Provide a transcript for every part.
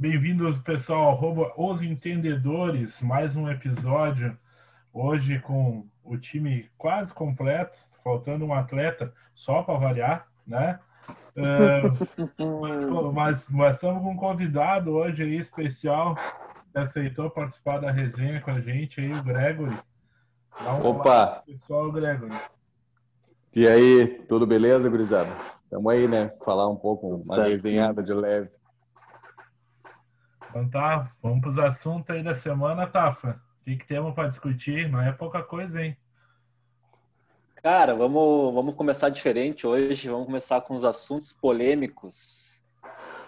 Bem-vindos, pessoal, arroba Os Entendedores, mais um episódio. Hoje com o time quase completo, faltando um atleta só para variar, né? Uh, mas, estamos com um convidado hoje aí especial que aceitou participar da resenha com a gente aí, o Gregory. Um Opa! Pessoal, Gregory. E aí, tudo beleza, gurizada? Estamos aí, né? Falar um pouco, uma certo. resenhada de leve. Então tá, vamos para os assuntos aí da semana, Tafa. O que, que temos para discutir? Não é pouca coisa, hein? Cara, vamos, vamos começar diferente hoje. Vamos começar com os assuntos polêmicos.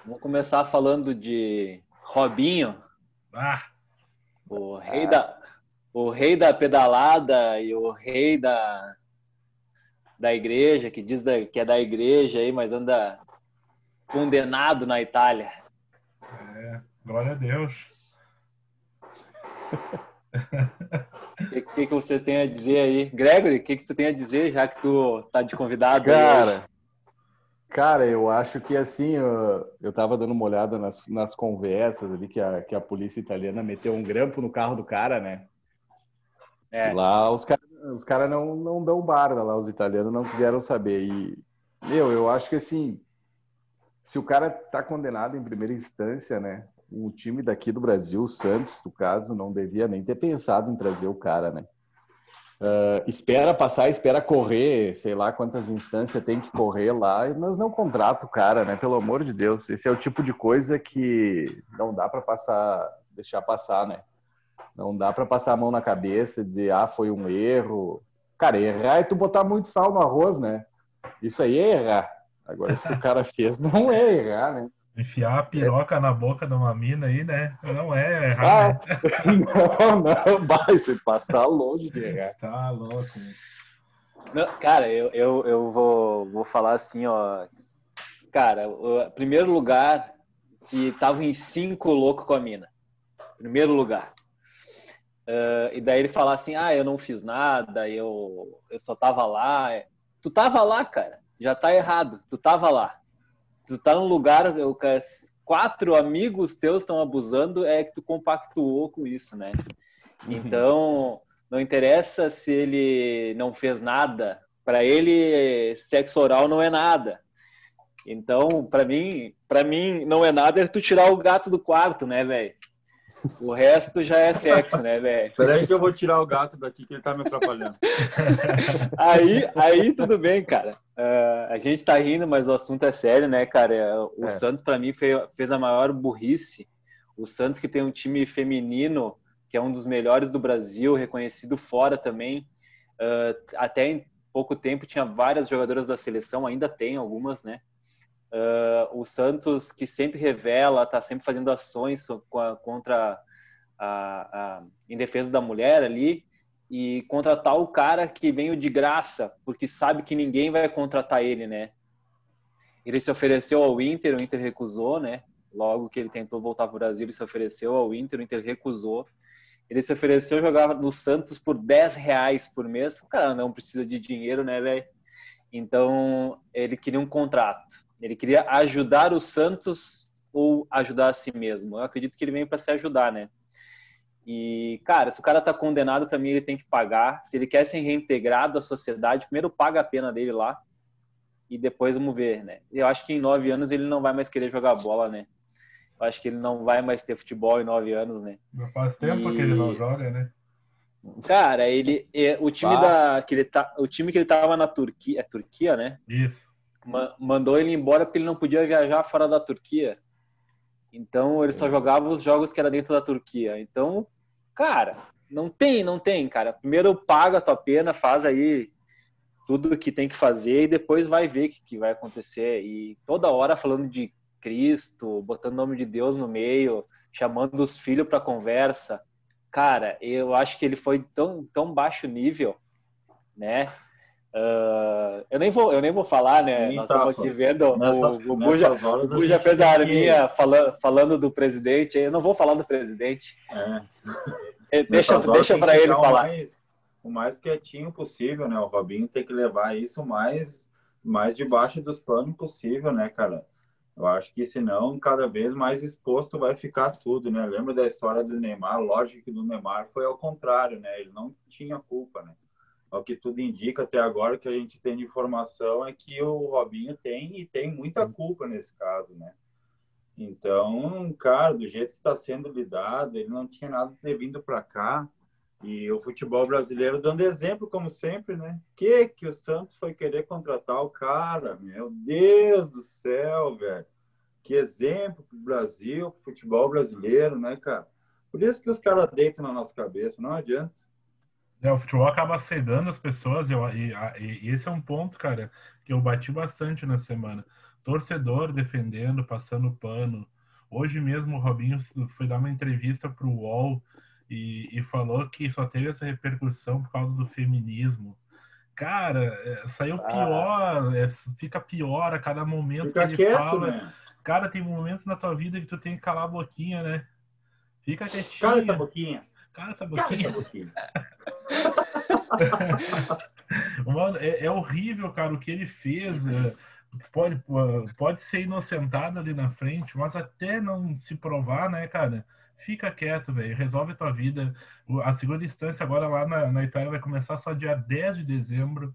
Vamos começar falando de Robinho. Ah. O rei, ah. Da, o rei da pedalada e o rei da, da igreja, que diz da, que é da igreja aí, mas anda condenado na Itália. É, glória a Deus. O que, que, que, você tem a dizer aí? Gregory, o que, que tu tem a dizer, já que tu tá de convidado? Cara, cara eu acho que assim, eu, eu tava dando uma olhada nas, nas conversas ali que a, que a polícia italiana meteu um grampo no carro do cara, né? É. Lá os caras os cara não, não dão barra lá, os italianos não quiseram saber. E, meu, eu acho que assim, se o cara tá condenado em primeira instância, né? O time daqui do Brasil, o Santos, no caso, não devia nem ter pensado em trazer o cara, né? Uh, espera passar, espera correr, sei lá quantas instâncias tem que correr lá, mas não contrata o cara, né? Pelo amor de Deus, esse é o tipo de coisa que não dá para passar, deixar passar, né? Não dá para passar a mão na cabeça, dizer ah foi um erro. Cara, errar é tu botar muito sal no arroz, né? Isso aí é errar. Agora, que o cara fez não é errar, né? Enfiar a piroca é. na boca de uma mina aí, né? Não é errar. Ah, né? não, não, vai se passar longe de errar. Tá louco. Não, cara, eu, eu, eu vou, vou falar assim, ó. Cara, o primeiro lugar que tava em cinco louco com a mina. Primeiro lugar. Uh, e daí ele falar assim, ah, eu não fiz nada, eu, eu só tava lá. Tu tava lá, cara. Já tá errado. Tu tava lá tu tá num lugar, quatro amigos teus estão abusando, é que tu compactuou com isso, né? Uhum. Então, não interessa se ele não fez nada, para ele sexo oral não é nada. Então, para mim, para mim não é nada é tu tirar o gato do quarto, né, velho? O resto já é sexo, né, velho? Peraí que eu vou tirar o gato daqui que ele tá me atrapalhando. aí, aí tudo bem, cara. Uh, a gente tá rindo, mas o assunto é sério, né, cara? O é. Santos, para mim, fez, fez a maior burrice. O Santos, que tem um time feminino, que é um dos melhores do Brasil, reconhecido fora também. Uh, até em pouco tempo tinha várias jogadoras da seleção, ainda tem algumas, né? Uh, o Santos, que sempre revela, está sempre fazendo ações contra a, a, em defesa da mulher ali, e contratar o cara que veio de graça, porque sabe que ninguém vai contratar ele, né? Ele se ofereceu ao Inter, o Inter recusou, né? Logo que ele tentou voltar para o Brasil, ele se ofereceu ao Inter, o Inter recusou. Ele se ofereceu jogar no Santos por 10 reais por mês. O cara não precisa de dinheiro, né, velho? Então, ele queria um contrato. Ele queria ajudar o Santos ou ajudar a si mesmo. Eu acredito que ele veio para se ajudar, né? E, cara, se o cara tá condenado também, ele tem que pagar. Se ele quer ser reintegrado à sociedade, primeiro paga a pena dele lá e depois vamos ver, né? Eu acho que em nove anos ele não vai mais querer jogar bola, né? Eu acho que ele não vai mais ter futebol em nove anos, né? Já faz tempo e... que ele não joga, né? Cara, ele, é, o time da que ele tá, o time que ele tava na Turquia, é Turquia, né? Isso mandou ele embora porque ele não podia viajar fora da Turquia. Então ele só jogava os jogos que era dentro da Turquia. Então, cara, não tem, não tem, cara. Primeiro paga a tua pena, faz aí tudo o que tem que fazer e depois vai ver o que, que vai acontecer. E toda hora falando de Cristo, botando o nome de Deus no meio, chamando os filhos para conversa. Cara, eu acho que ele foi tão, tão baixo nível, né? Uh, eu nem vou, eu nem vou falar, né? Nós estamos aqui vendo nessa, o, o Buja, o Buja fez a arminha que... falando, falando do presidente. Eu não vou falar do presidente. É. deixa, deixa para ele falar. Mais, o mais quietinho possível, né? O Robinho tem que levar isso mais, mais debaixo dos panos possível, né, cara? Eu acho que senão, cada vez mais exposto vai ficar tudo, né? Lembra da história do Neymar? Lógico que do Neymar foi ao contrário, né? Ele não tinha culpa, né? O que tudo indica até agora que a gente tem de informação é que o Robinho tem e tem muita culpa nesse caso, né? Então, cara, do jeito que está sendo lidado, ele não tinha nada de ter vindo para cá. E o futebol brasileiro dando exemplo, como sempre, né? Que que o Santos foi querer contratar o cara? Meu Deus do céu, velho. Que exemplo pro Brasil, pro futebol brasileiro, né, cara? Por isso que os caras deitam na nossa cabeça, não adianta. É, o futebol acaba cegando as pessoas e, e, e, esse é um ponto, cara, que eu bati bastante na semana. Torcedor defendendo, passando pano. Hoje mesmo o Robinho foi dar uma entrevista para o UOL e, e falou que só teve essa repercussão por causa do feminismo. Cara, é, saiu ah. pior, é, fica pior a cada momento fica que ele quieto, fala. Né? Cara, tem momentos na tua vida que tu tem que calar a boquinha, né? Fica quietinho. Cala essa boquinha. Cala essa boquinha. Cala essa boquinha. Mano, é, é, horrível, cara, o que ele fez. É, pode, pode ser inocentado ali na frente, mas até não se provar, né, cara? fica quieto, velho. Resolve tua vida. A segunda instância agora lá na, na, Itália vai começar só dia 10 de dezembro.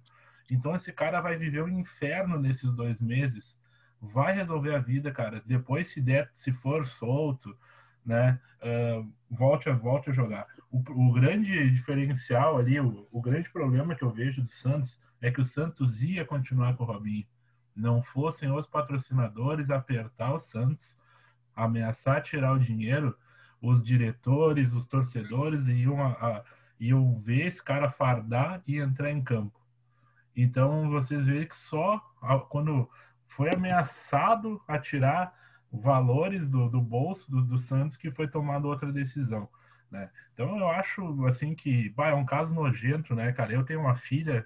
Então esse cara vai viver um inferno nesses dois meses. Vai resolver a vida, cara. Depois, se der, se for solto, né? Uh, volte, volte a jogar. O, o grande diferencial ali, o, o, grande problema que eu vejo do Santos é que o Santos ia continuar com o Robinho. Não fossem os patrocinadores apertar o Santos, ameaçar tirar o dinheiro, os diretores, os torcedores iam, a, a, iam ver esse cara fardar e entrar em campo. Então vocês veem que só quando foi ameaçado a tirar valores do, do bolso do, do, Santos que foi tomada outra decisão. Né? Então eu acho assim que bah, é um caso nojento, né, cara? Eu tenho uma filha,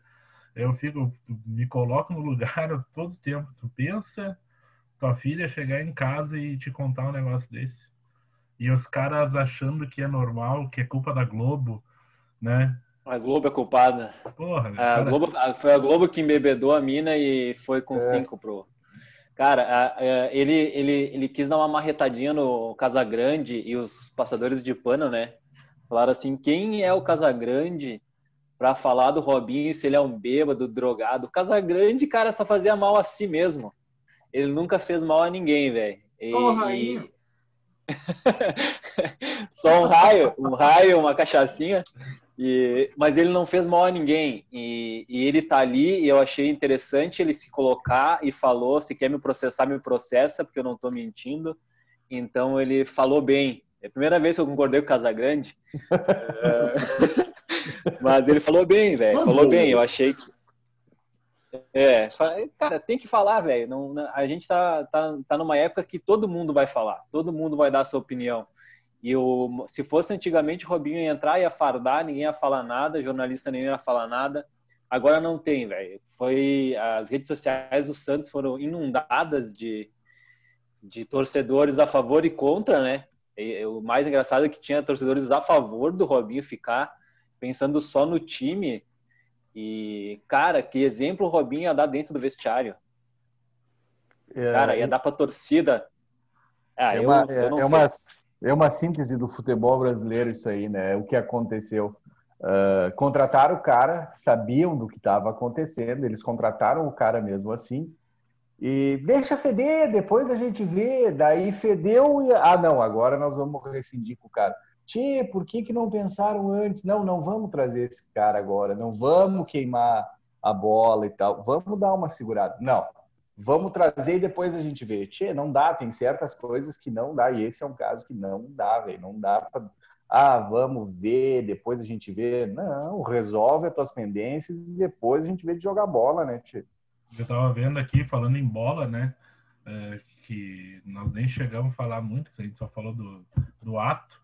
eu fico, me coloco no lugar todo tempo. Tu pensa tua filha chegar em casa e te contar um negócio desse. E os caras achando que é normal, que é culpa da Globo, né? A Globo é culpada. Porra, a cara... Globo, foi a Globo que embebedou a mina e foi com é. cinco pro. Cara, ele, ele, ele quis dar uma marretadinha no Casagrande e os passadores de pano, né? Falaram assim: quem é o Casagrande para falar do Robinho se ele é um bêbado, drogado? O Casagrande, cara, só fazia mal a si mesmo. Ele nunca fez mal a ninguém, velho. E, e, Só um raio, um raio, uma cachaçinha. E, mas ele não fez mal a ninguém. E, e, ele tá ali e eu achei interessante ele se colocar e falou: se quer me processar, me processa, porque eu não tô mentindo. Então ele falou bem. É a primeira vez que eu concordei com o Casagrande. é... mas ele falou bem, velho. Falou bem. Eu achei que. É, cara, tem que falar, velho. A gente tá, tá, tá numa época que todo mundo vai falar, todo mundo vai dar sua opinião. E o, se fosse antigamente, o Robinho ia entrar, ia fardar, ninguém ia falar nada, jornalista nem ia falar nada. Agora não tem, velho. Foi as redes sociais do Santos foram inundadas de, de torcedores a favor e contra, né? E, o mais engraçado é que tinha torcedores a favor do Robinho ficar pensando só no time e, cara, que exemplo o Robinho ia dar dentro do vestiário. É, cara, ia dar pra torcida. Ah, é, uma, eu, eu é, uma, é uma síntese do futebol brasileiro isso aí, né? O que aconteceu. Uh, contrataram o cara, sabiam do que estava acontecendo, eles contrataram o cara mesmo assim. E deixa feder, depois a gente vê. Daí fedeu e. Ah, não, agora nós vamos rescindir com o cara. Tchê, por que, que não pensaram antes? Não, não vamos trazer esse cara agora, não vamos queimar a bola e tal, vamos dar uma segurada. Não, vamos trazer e depois a gente vê. Tchê, não dá, tem certas coisas que não dá, e esse é um caso que não dá, velho, não dá pra... Ah, vamos ver, depois a gente vê. Não, resolve as tuas pendências e depois a gente vê de jogar bola, né, Tchê? Eu tava vendo aqui, falando em bola, né, é, que nós nem chegamos a falar muito, a gente só falou do, do ato,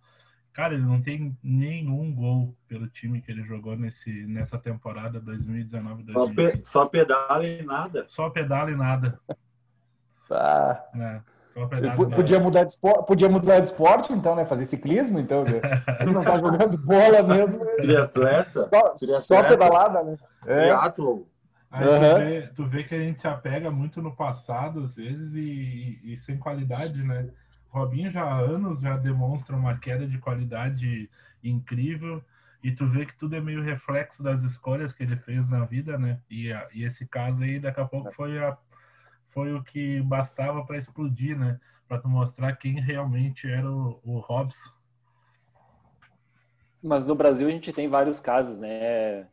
Cara, ele não tem nenhum gol pelo time que ele jogou nesse, nessa temporada 2019-2020. Só, pe pedala e nada. Só pedala e nada. Tá. É, podia, mudar de esporte, podia mudar de esporte, então, né? Fazer ciclismo, então. Né? Ele não tá jogando bola mesmo. Triatleta. Só, só pedalada, né? É. Aí uhum. tu, vê, tu, vê, que a gente se apega muito no passado, às vezes, e, e, e, sem qualidade, né? Robinho já há anos já demonstra uma queda de qualidade incrível, e tu vê que tudo é meio reflexo das escolhas que ele fez na vida, né? E, a, e esse caso aí, daqui a pouco, foi, a, foi o que bastava para explodir, né? Para tu mostrar quem realmente era o, o Robson. Mas no Brasil a gente tem vários casos, né?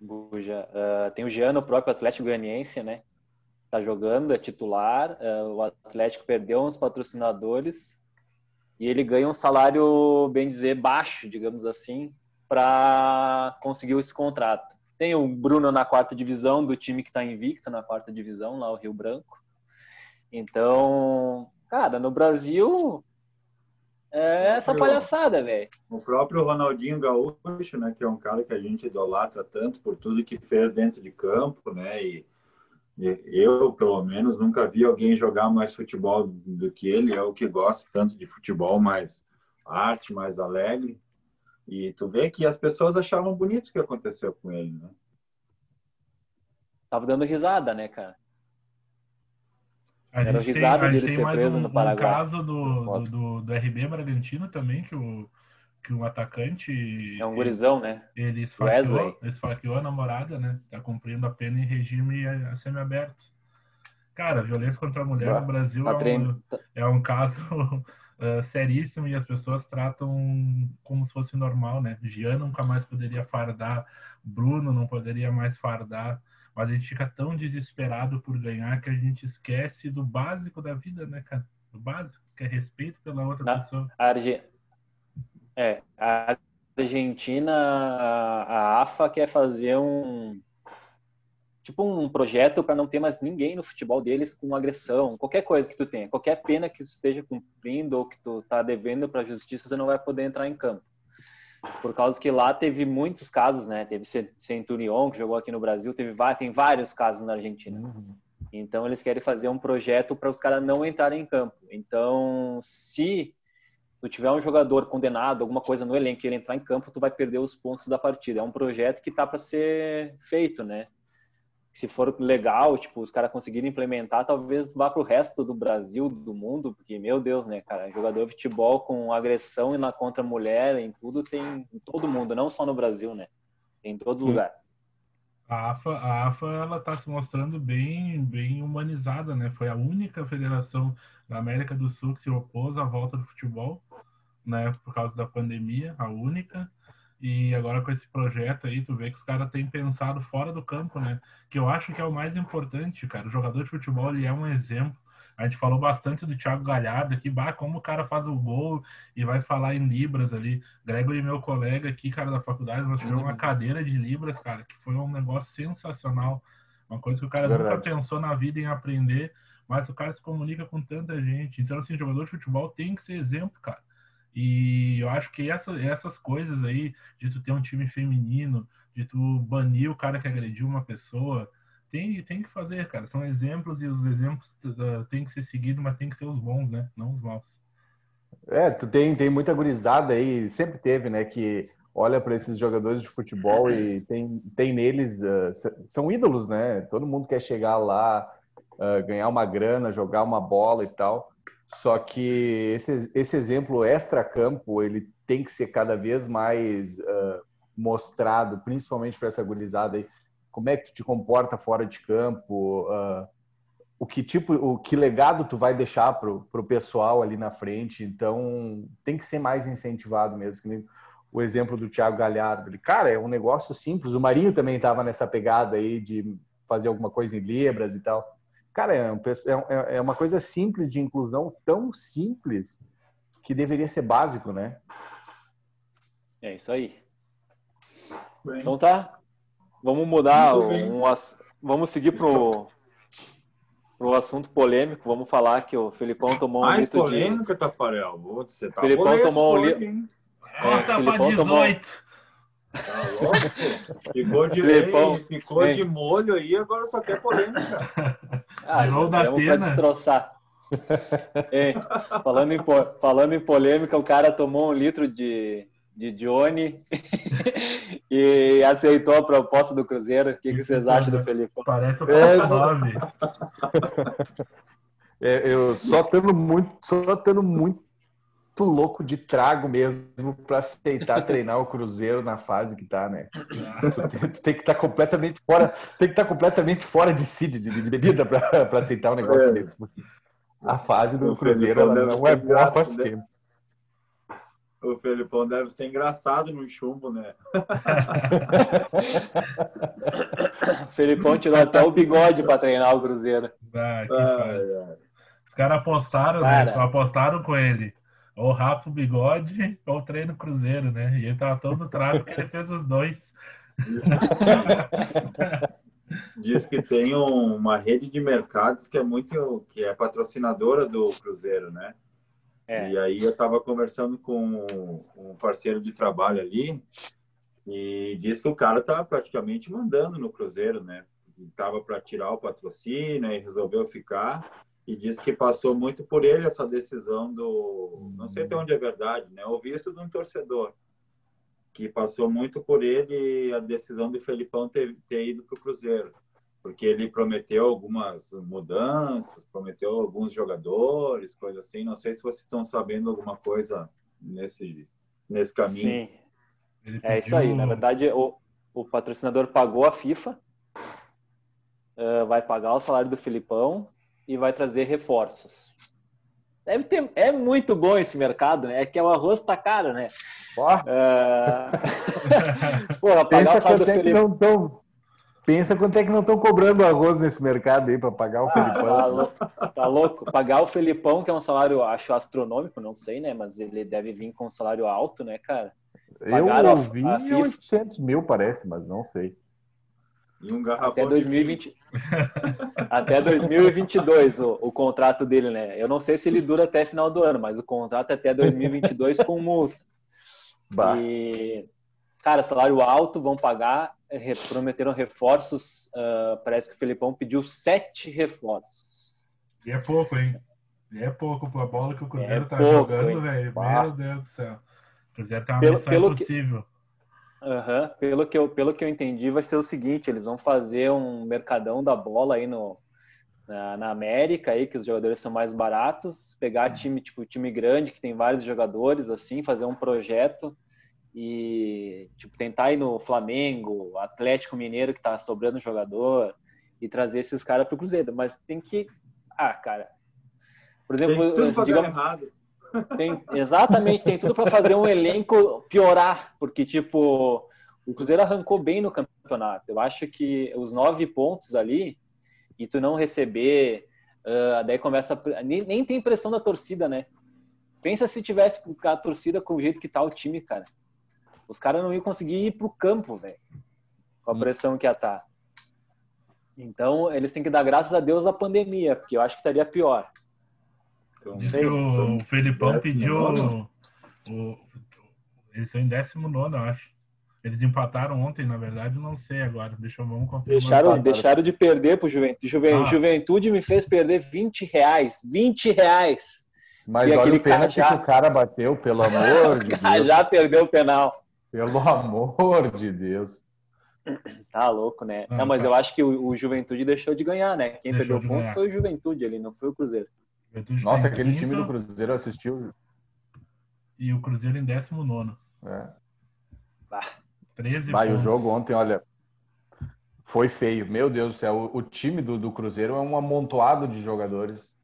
Buja. Uh, tem o Jean, o próprio Atlético Goianiense, né? Tá jogando, é titular. Uh, o Atlético perdeu uns patrocinadores e ele ganha um salário, bem dizer, baixo, digamos assim, para conseguir esse contrato. Tem o Bruno na quarta divisão, do time que está invicto na quarta divisão, lá o Rio Branco. Então, cara, no Brasil é essa palhaçada, velho. O próprio Ronaldinho Gaúcho, né, que é um cara que a gente idolatra tanto por tudo que fez dentro de campo, né, e eu, pelo menos, nunca vi alguém jogar mais futebol do que ele, é o que gosta tanto de futebol mais arte, mais alegre, e tu vê que as pessoas achavam bonito o que aconteceu com ele, né? Tava dando risada, né, cara? A gente, tem, a gente tem, mais um, um caso do, do, do, do, RB Bragantino também, que o, que um atacante. É um gurizão, né? Ele esfaqueou, esfaqueou a namorada, né? Tá cumprindo a pena em regime semiaberto. Cara, violência contra a mulher no Brasil é um, é um caso uh, seríssimo e as pessoas tratam como se fosse normal, né? Gian nunca mais poderia fardar, Bruno não poderia mais fardar mas a gente fica tão desesperado por ganhar que a gente esquece do básico da vida, né, cara? Do básico, que é respeito pela outra Na, pessoa. A Arge... É, a Argentina, a, AFA quer fazer um tipo um projeto para não ter mais ninguém no futebol deles com agressão, qualquer coisa que tu tenha, qualquer pena que tu esteja cumprindo ou que tu tá devendo para a justiça, tu não vai poder entrar em campo por causa que lá teve muitos casos, né? Teve Centurion que jogou aqui no Brasil, teve tem vários casos na Argentina. Uhum. Então eles querem fazer um projeto para os caras não entrarem em campo. Então, se tu tiver um jogador condenado, alguma coisa no elenco e ele entrar em campo, tu vai perder os pontos da partida. É um projeto que tá para ser feito, né? se for legal, tipo, os caras conseguirem implementar, talvez vá para o resto do Brasil, do mundo, porque, meu Deus, né, cara, jogador de futebol com agressão e na contra mulher, em tudo, tem em todo mundo, não só no Brasil, né? Em todo lugar. A AFA, a AFA ela está se mostrando bem, bem humanizada, né? Foi a única federação da América do Sul que se opôs à volta do futebol, né? Por causa da pandemia, a única. E agora com esse projeto aí, tu vê que os caras têm pensado fora do campo, né? Que eu acho que é o mais importante, cara. O jogador de futebol, ele é um exemplo. A gente falou bastante do Thiago Galhardo aqui, bah, como o cara faz o gol e vai falar em Libras ali. Gregory, meu colega aqui, cara da faculdade, nós tivemos uma uhum. cadeira de Libras, cara, que foi um negócio sensacional. Uma coisa que o cara Verdade. nunca pensou na vida em aprender, mas o cara se comunica com tanta gente. Então, assim, jogador de futebol tem que ser exemplo, cara. E eu acho que essa, essas coisas aí, de tu ter um time feminino, de tu banir o cara que agrediu uma pessoa, tem, tem que fazer, cara. São exemplos e os exemplos uh, tem que ser seguidos, mas tem que ser os bons, né? Não os maus. É, tu tem, tem muita gurizada aí, sempre teve, né? Que olha para esses jogadores de futebol e tem, tem neles, uh, são ídolos, né? Todo mundo quer chegar lá, uh, ganhar uma grana, jogar uma bola e tal. Só que esse, esse exemplo extra-campo, ele tem que ser cada vez mais uh, mostrado, principalmente para essa gurizada aí. Como é que tu te comporta fora de campo? Uh, o que tipo, o que legado tu vai deixar pro, pro pessoal ali na frente? Então, tem que ser mais incentivado mesmo. Que o exemplo do Thiago Galhardo. Ele, cara, é um negócio simples. O Marinho também estava nessa pegada aí de fazer alguma coisa em libras e tal. Cara, é, é, é uma coisa simples de inclusão, tão simples que deveria ser básico, né? É isso aí. Bem. Então tá. Vamos mudar um, vamos seguir pro pro assunto polêmico. Vamos falar que o Felipão tomou Mais um litro polêmica, de... Tafarel. Você tá Felipão tomou um litro. É, Corta pra 18. Tomou... Tá louco? Ficou de, lei, ficou de molho aí, agora só quer polêmica. Ah, da pena. destroçar. Ei, falando, em, falando em polêmica, o cara tomou um litro de, de Johnny e aceitou a proposta do Cruzeiro. O que, que vocês acham do Felipe? Parece o é, nome. É, eu só tendo muito, só tendo muito louco de trago mesmo para aceitar treinar o Cruzeiro na fase que tá, né? Tu tem, tu tem que estar tá completamente fora, tem que estar tá completamente fora de si, de, de bebida para aceitar um negócio é. desse. A fase do Cruzeiro não é boa faz tempo. O Felipão deve ser engraçado no chumbo, né? o Felipão tirou até o bigode para treinar o Cruzeiro. Ah, Os caras apostaram, né? apostaram com ele. Ou Rafa o bigode ou treino Cruzeiro, né? E ele tava todo trago porque ele fez os dois. Diz que tem uma rede de mercados que é muito que é patrocinadora do Cruzeiro, né? É. E aí eu estava conversando com um parceiro de trabalho ali e diz que o cara tá praticamente mandando no Cruzeiro, né? Tava para tirar o patrocínio e resolveu ficar e diz que passou muito por ele essa decisão do, não sei até onde é verdade, né? Ouvi isso de um torcedor que passou muito por ele a decisão do Felipão ter, ter ido para o Cruzeiro porque ele prometeu algumas mudanças, prometeu alguns jogadores, coisa assim. Não sei se vocês estão sabendo alguma coisa nesse, nesse caminho. Sim. Pediu... É isso aí. Na verdade, o, o patrocinador pagou a FIFA, uh, vai pagar o salário do Filipão e vai trazer reforços. Deve ter, é muito bom esse mercado, né? É que o arroz tá caro, né? Ó. Uh... Porra, pagar o salário do Filipão. Não tão Pensa quanto é que não estão cobrando arroz nesse mercado aí para pagar o ah, Felipão. Tá, tá, louco? Pagar o Felipão, que é um salário, acho, astronômico, não sei, né? Mas ele deve vir com um salário alto, né, cara? Pagaram eu ouvi a, a FIFA... 800 mil, parece, mas não sei. E um garrafão até 2020 até 2022 o, o contrato dele né eu não sei se ele dura até final do ano mas o contrato é até 2022 com multa bah. e cara salário alto vão pagar prometeram reforços. Uh, parece que o Felipão pediu sete reforços. E é pouco, hein? E é pouco a bola que o Cruzeiro é tá pouco, jogando, velho. Meu Deus do céu. O Cruzeiro tá uma pelo, missão pelo impossível. Que... Uhum. Pelo, que eu, pelo que eu entendi, vai ser o seguinte: eles vão fazer um mercadão da bola aí no, na, na América, aí, que os jogadores são mais baratos, pegar time, tipo, time grande, que tem vários jogadores, assim, fazer um projeto e tipo tentar ir no Flamengo, Atlético Mineiro que tá sobrando jogador e trazer esses caras pro Cruzeiro, mas tem que ah, cara. Por exemplo, tem tudo digamos, errado. Tem, exatamente, tem tudo para fazer um elenco piorar, porque tipo o Cruzeiro arrancou bem no campeonato. Eu acho que os nove pontos ali e tu não receber, uh, daí começa a, nem, nem tem pressão da torcida, né? Pensa se tivesse a torcida com o jeito que tá o time, cara. Os caras não iam conseguir ir pro campo, velho. Com a hum. pressão que ia estar. Tá. Então, eles têm que dar graças a Deus à pandemia, porque eu acho que estaria pior. Diz que o, Felipão pediu. O, o, eles são em 19, eu acho. Eles empataram ontem, na verdade, não sei agora. Deixa eu vamos confirmar. Deixaram, deixaram de perder pro Juventude. Juven, ah. Juventude me fez perder 20 reais. 20 reais. Mas e olha o pênalti já... que o cara bateu, pelo amor de Deus. já perdeu o penal. Pelo amor de Deus. Tá louco, né? Não, não mas tá. eu acho que o, o, Juventude deixou de ganhar, né? Quem deixou perdeu o ponto ganhar. foi o Juventude ali, não foi o Cruzeiro. Nossa, aquele quinto, time do Cruzeiro assistiu. E o Cruzeiro em 19. É. Bah. 13 Vai, o jogo ontem, olha, foi feio. Meu Deus do céu, o, o time do, do Cruzeiro é um amontoado de jogadores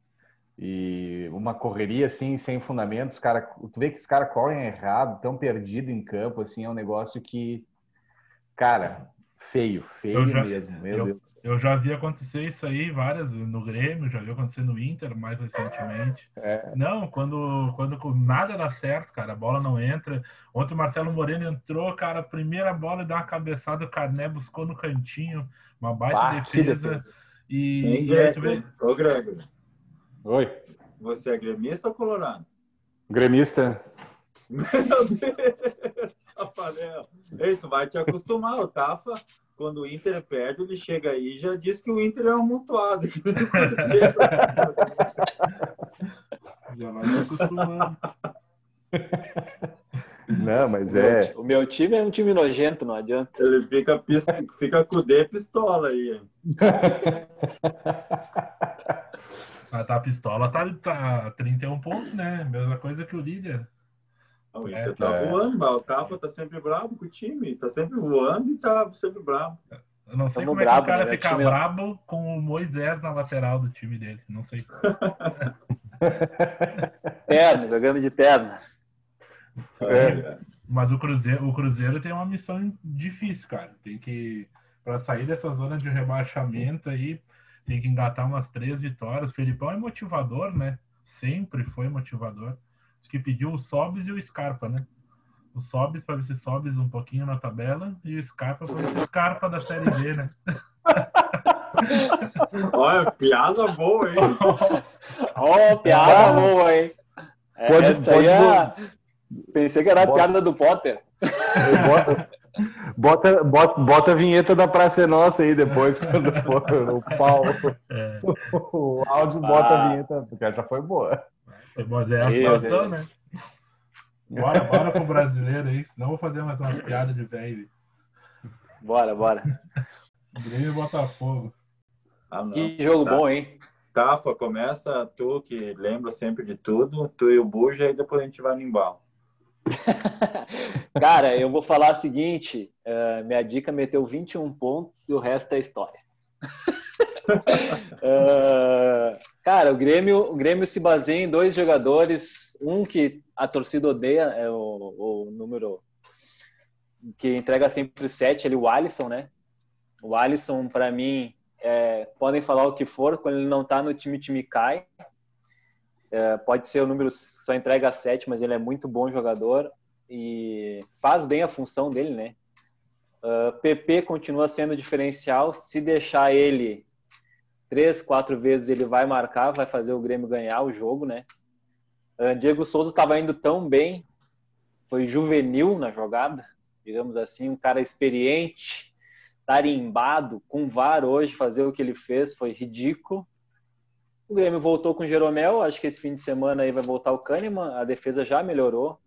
e uma correria assim sem fundamentos, cara, tu vê que os caras correm errado, tão perdido em campo, assim, é um negócio que, cara, feio, feio já, mesmo, meu eu, Deus. Eu já vi acontecer isso aí várias no Grêmio, já vi acontecer no Inter mais recentemente. É. Não, quando, quando nada dá certo, cara, a bola não entra. Ontem o Marcelo Moreno entrou, cara, primeira bola deu uma cabeçada, o Carné buscou no cantinho, uma baita defesa. defesa. E, e aí tu vê... Oi. Você é gremista ou colorado? Gremista. Meu Deus, Rafael. Ei, tu vai te acostumar, o Tafa, quando o Inter perde, ele chega aí e já diz que o Inter é um mutuado. já vai te acostumando. Não, mas é. O meu time é um time nojento, não adianta. Ele fica, fica com o D pistola aí. Tá, a pistola tá, tá 31 pontos, né? Mesma coisa que o líder. O Inter é, tá é. voando, mas o Capa tá sempre bravo com o time. Tá sempre voando e tá sempre bravo. Eu não sei Tamo como brabo, é que o cara né? fica time... brabo com o Moisés na lateral do time dele. Não sei. terno, jogando de terno. É. Mas o Cruzeiro, o Cruzeiro tem uma missão difícil, cara. Tem que. Para sair dessa zona de rebaixamento aí, tem que engatar umas três vitórias. O Felipão é motivador, né? Sempre foi motivador. Diz que pediu o Sobis e o Scarpa, né? O Sobis para ver se Sobis um pouquinho na tabela e o Scarpa para ver se Scarpa da Série B, né? Olha, piada boa, hein? Ó, oh, piada boa, hein? Pode, Essa pode, é... Pensei que era a piada do Potter. Bota, bota, bota a vinheta da Praça é Nossa aí depois, quando for o pau. É. O áudio bota ah. a vinheta, porque essa foi boa. Mas é a situação, né? Bora, bora pro brasileiro aí, senão eu vou fazer mais umas piadas de velho. Bora, bora. Grêmio Botafogo. Ah, que jogo tá. bom, hein? Tafa, começa tu que lembra sempre de tudo, tu e o Buja, e depois a gente vai no embalo. Cara, eu vou falar o seguinte: uh, minha dica meteu 21 pontos e o resto é história. uh, cara, o Grêmio, o Grêmio se baseia em dois jogadores. Um que a torcida odeia, é o, o número que entrega sempre sete, ele, o Alisson, né? O Alisson, para mim, é, podem falar o que for, quando ele não tá no time, time cai. É, pode ser o número só entrega 7, mas ele é muito bom jogador e faz bem a função dele, né? Uh, é, PP continua sendo diferencial. Se deixar ele três, quatro vezes, ele vai marcar, vai fazer o Grêmio ganhar o jogo, né? Uh, Diego Souza estava indo tão bem, foi juvenil na jogada, digamos assim, um cara experiente, tarimbado, com VAR hoje, fazer o que ele fez foi ridículo. O Grêmio voltou com o Jeromel, acho que esse fim de semana aí vai voltar o Kahneman, a defesa já melhorou.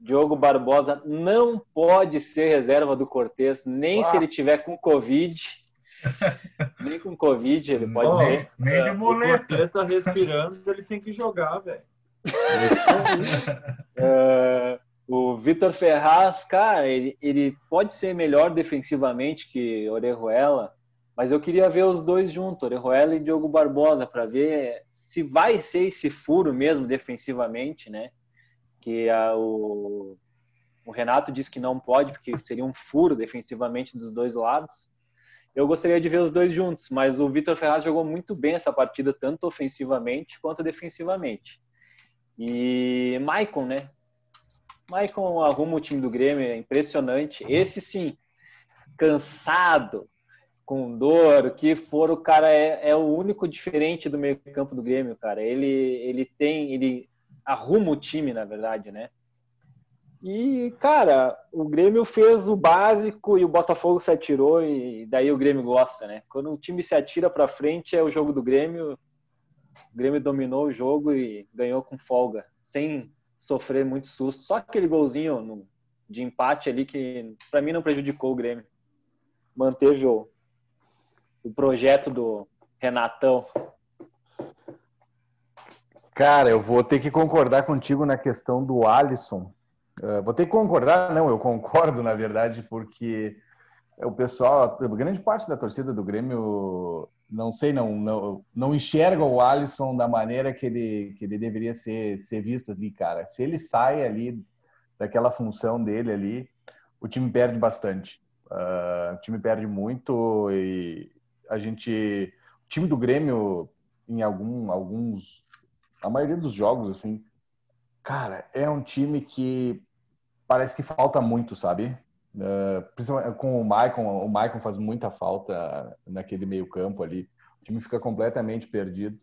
Diogo Barbosa não pode ser reserva do Cortez, nem se ele tiver com Covid. nem com Covid ele pode não, ser. Nem de muleta. O Cortez tá respirando, ele tem que jogar, velho. uh, o Vitor Ferraz, cara, ele, ele pode ser melhor defensivamente que Orejuela, mas eu queria ver os dois juntos, Orejuela e Diogo Barbosa, para ver se vai ser esse furo mesmo defensivamente, né? Que a, o, o Renato disse que não pode, porque seria um furo defensivamente dos dois lados. Eu gostaria de ver os dois juntos, mas o Vitor Ferraz jogou muito bem essa partida, tanto ofensivamente quanto defensivamente. E Maicon, né? Maicon arruma o time do Grêmio, é impressionante. Esse sim, cansado, com dor, que for, o cara é, é o único diferente do meio campo do Grêmio, cara. Ele, ele tem, ele arruma o time, na verdade, né? E, cara, o Grêmio fez o básico e o Botafogo se atirou e daí o Grêmio gosta, né? Quando o time se atira para frente é o jogo do Grêmio. O Grêmio dominou o jogo e ganhou com folga, sem sofrer muito susto. Só aquele golzinho no, de empate ali que para mim não prejudicou o Grêmio. Manteve o, o projeto do Renatão? Cara, eu vou ter que concordar contigo na questão do Alisson. Uh, vou ter que concordar, não, eu concordo, na verdade, porque o pessoal, grande parte da torcida do Grêmio, não sei, não, não, não enxerga o Alisson da maneira que ele, que ele deveria ser, ser visto ali, cara. Se ele sai ali daquela função dele ali, o time perde bastante. Uh, o time perde muito e a gente, o time do Grêmio em algum, alguns, a maioria dos jogos assim, cara, é um time que parece que falta muito, sabe? Uh, principalmente com o Maicon, o Maicon faz muita falta naquele meio campo ali. O time fica completamente perdido.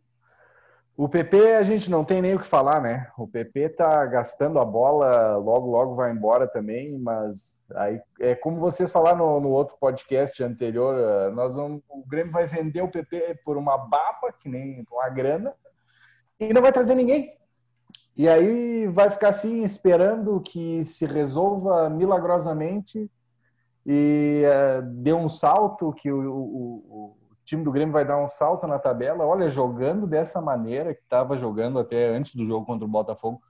O PP a gente não tem nem o que falar, né? O PP tá gastando a bola, logo logo vai embora também, mas aí é como vocês falaram no, no outro podcast anterior, eh, nós vamos, o Grêmio vai vender o PP por uma baba, que nem uma grana, e não vai trazer ninguém. E aí vai ficar assim, esperando que se resolva milagrosamente e uh, dê um salto, que o, o, o, time do Grêmio vai dar um salto na tabela. Olha, jogando dessa maneira que estava jogando até antes do jogo contra o Botafogo.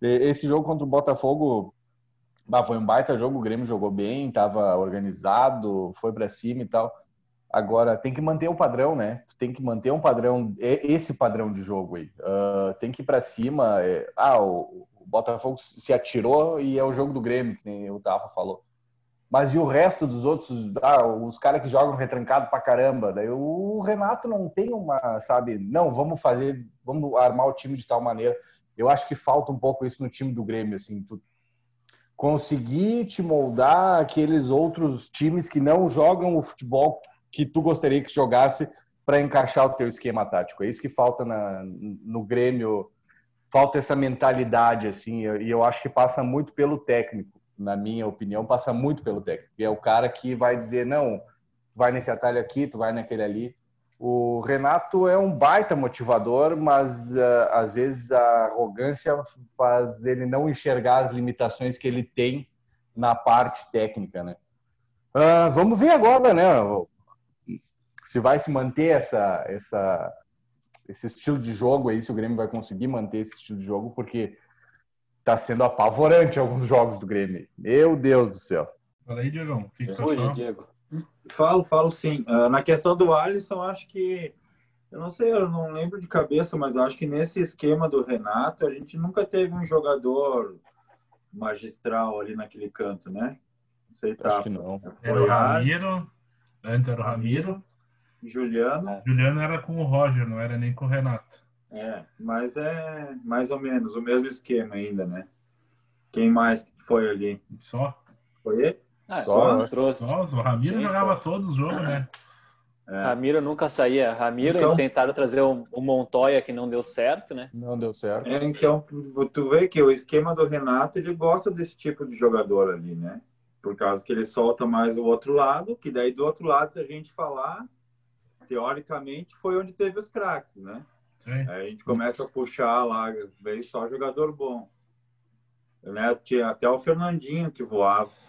Esse jogo contra o Botafogo bah, foi um baita jogo, o Grêmio jogou bem, estava organizado, foi para cima e tal. Agora, tem que manter o padrão, né? Tem que manter um padrão, esse padrão de jogo aí. Uh, tem que ir para cima. É, ah, o, Botafogo se atirou e é o jogo do Grêmio, que nem o Tafa falou. Mas e o resto dos outros, ah, os caras que jogam retrancado pra caramba? Daí o Renato não tem uma, sabe? Não, vamos fazer, vamos armar o time de tal maneira. Eu acho que falta um pouco isso no time do Grêmio, assim. Tu conseguir te moldar aqueles outros times que não jogam o futebol que tu gostaria que jogasse para encaixar o teu esquema tático. É isso que falta na, no Grêmio, falta essa mentalidade assim, e eu acho que passa muito pelo técnico, na minha opinião, passa muito pelo técnico. E é o cara que vai dizer não, vai nesse atalho aqui, tu vai naquele ali. O Renato é um baita motivador, mas uh, às vezes a arrogância faz ele não enxergar as limitações que ele tem na parte técnica, né? Uh, vamos ver agora, né? se vai se manter essa, essa, esse estilo de jogo aí, se o Grêmio vai conseguir manter esse estilo de jogo, porque está sendo apavorante alguns jogos do Grêmio. Meu Deus do céu. Fala aí, Diego. Que Oi, Diego. Falo, falo sim. Uh, na questão do Alisson, acho que eu não sei, eu não lembro de cabeça, mas acho que nesse esquema do Renato, a gente nunca teve um jogador magistral ali naquele canto, né? Não sei, tá. Acho que não. Era o Ramiro, antes era o Ramiro. Juliano. Juliano era com o Roger, não era nem com o Renato. É, mas é mais ou menos o mesmo esquema ainda, né? Quem mais foi ali? Só? Foi ele? Ah, só, só, só, o Ramiro Sim, jogava foi. todos os jogos, né? É. Ramiro nunca saía. Ramiro, então, tentaram trazer o, o, Montoya que não deu certo, né? Não deu certo. É, então, tu vê que o esquema do Renato, ele gosta desse tipo de jogador ali, né? Por causa que ele solta mais o outro lado, que daí do outro lado, se a gente falar, teoricamente, foi onde teve os craques, né? Sim. Aí a gente começa a puxar lá, veio só jogador bom. Né? Tinha até o Fernandinho que voava.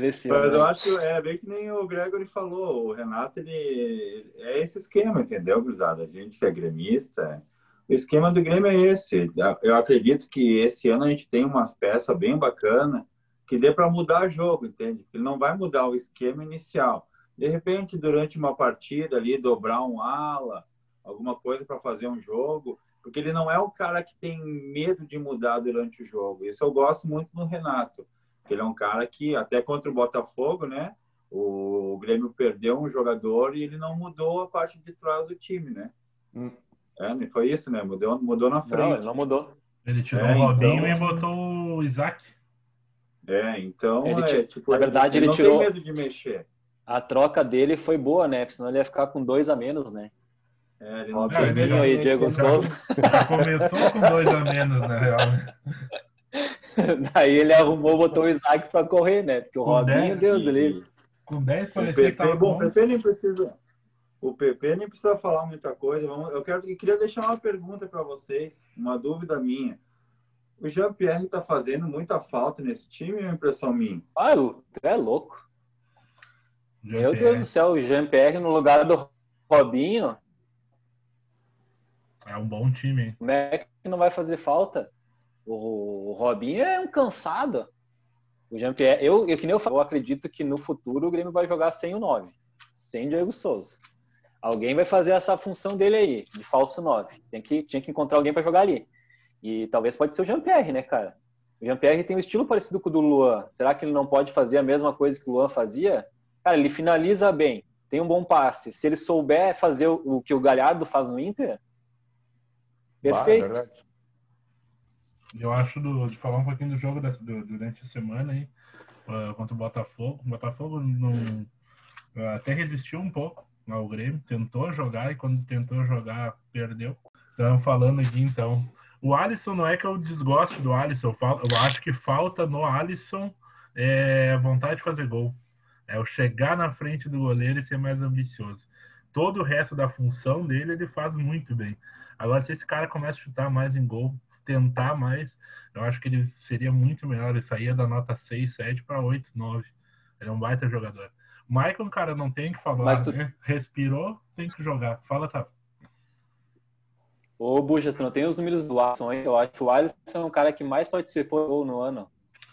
Mas eu acho, é bem que nem o Gregory falou, o Renato, ele é esse esquema, entendeu, Cruzada? A gente que é gremista, o esquema do Grêmio é esse. Eu acredito que esse ano a gente tem umas peças bem bacanas, que dê para mudar jogo, entende? Ele não vai mudar o esquema inicial. De repente, durante uma partida ali, dobrar um ala, alguma coisa para fazer um jogo, porque ele não é o cara que tem medo de mudar durante o jogo. Isso eu gosto muito do Renato, que ele é um cara que, até contra o Botafogo, né? O Grêmio perdeu um jogador e ele não mudou a parte de trás do time, né? Hum. É, foi isso, né? Mudou, mudou na frente. Não, ele não mudou. Ele tirou é, o Robinho então... e botou o Isaac. É, então, ele, é, tipo, na verdade, ele, ele tirou. medo de mexer. A troca dele foi boa, né? Senão ele ia ficar com dois a menos, né? É, ele não Robinho e Diego Souza. Já começou com dois a menos, na real. Daí ele arrumou, botou o Isaac para correr, né? Porque o com Robinho, dez, Deus do livre. Com 10 parecia que tava bom. O PP nem precisa. O PP nem precisa falar muita coisa. Eu quero, eu queria deixar uma pergunta para vocês, uma dúvida minha. O Jean-Pierre está fazendo muita falta nesse time, é impressão minha? Ah, tu é louco. Meu Deus do céu, o Jean-Pierre no lugar do Robinho. É um bom time, hein? Como é que não vai fazer falta? O, Robinho é um cansado. O Jean-Pierre, eu, eu, que nem eu, falo, eu acredito que no futuro o Grêmio vai jogar sem o 9, sem Diego Souza. Alguém vai fazer essa função dele aí, de falso 9. Tem que, tinha que encontrar alguém para jogar ali. E talvez pode ser o Jean-Pierre, né, cara? O Jean-Pierre tem um estilo parecido com o do Luan. Será que ele não pode fazer a mesma coisa que o Luan fazia? Cara, ele finaliza bem, tem um bom passe. Se ele souber fazer o que o Galhardo faz no Inter, perfeito. Bah, é eu acho do, de falar um pouquinho do jogo dessa, do, durante a semana aí, uh, contra o Botafogo. O Botafogo não, uh, até resistiu um pouco ao Grêmio, tentou jogar e quando tentou jogar, perdeu. Estamos falando aqui então o Alisson não é que eu desgosto do Alisson, eu acho que falta no Alisson é, vontade de fazer gol. É o chegar na frente do goleiro e ser mais ambicioso. todo o resto da função dele ele faz muito bem. Agora, se esse cara começa a chutar mais em gol, tentar mais, eu acho que ele seria muito melhor. Ele saía da nota 6, 7 para 8, 9. Ele é um baita jogador. Michael, cara, não tem que falar, tu... né? Respirou, tem que jogar. Fala, tá. Ô, Buja, tu não tem os números do Alisson aí? Eu acho que o Alisson é um cara que mais participou no ano.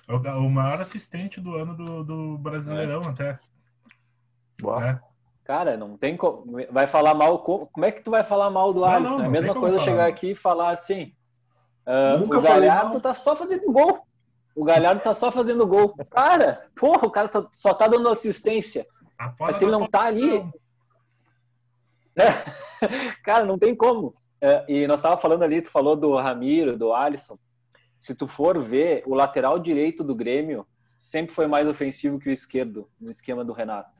É o maior assistente do ano do, do Brasileirão, é. até. É. Cara, não tem como. Vai falar mal. Como é que tu vai falar mal do Alisson? Não, não é a mesma coisa chegar aqui e falar assim. Uh, o Galhardo tá só fazendo gol. O Galhardo tá só fazendo gol. Cara, porra, o cara tá, só tá dando assistência. Mas se ele não tá ali. cara, não tem como. É, e nós estávamos falando ali, tu falou do Ramiro, do Alisson. Se tu for ver, o lateral direito do Grêmio sempre foi mais ofensivo que o esquerdo, no esquema do Renato.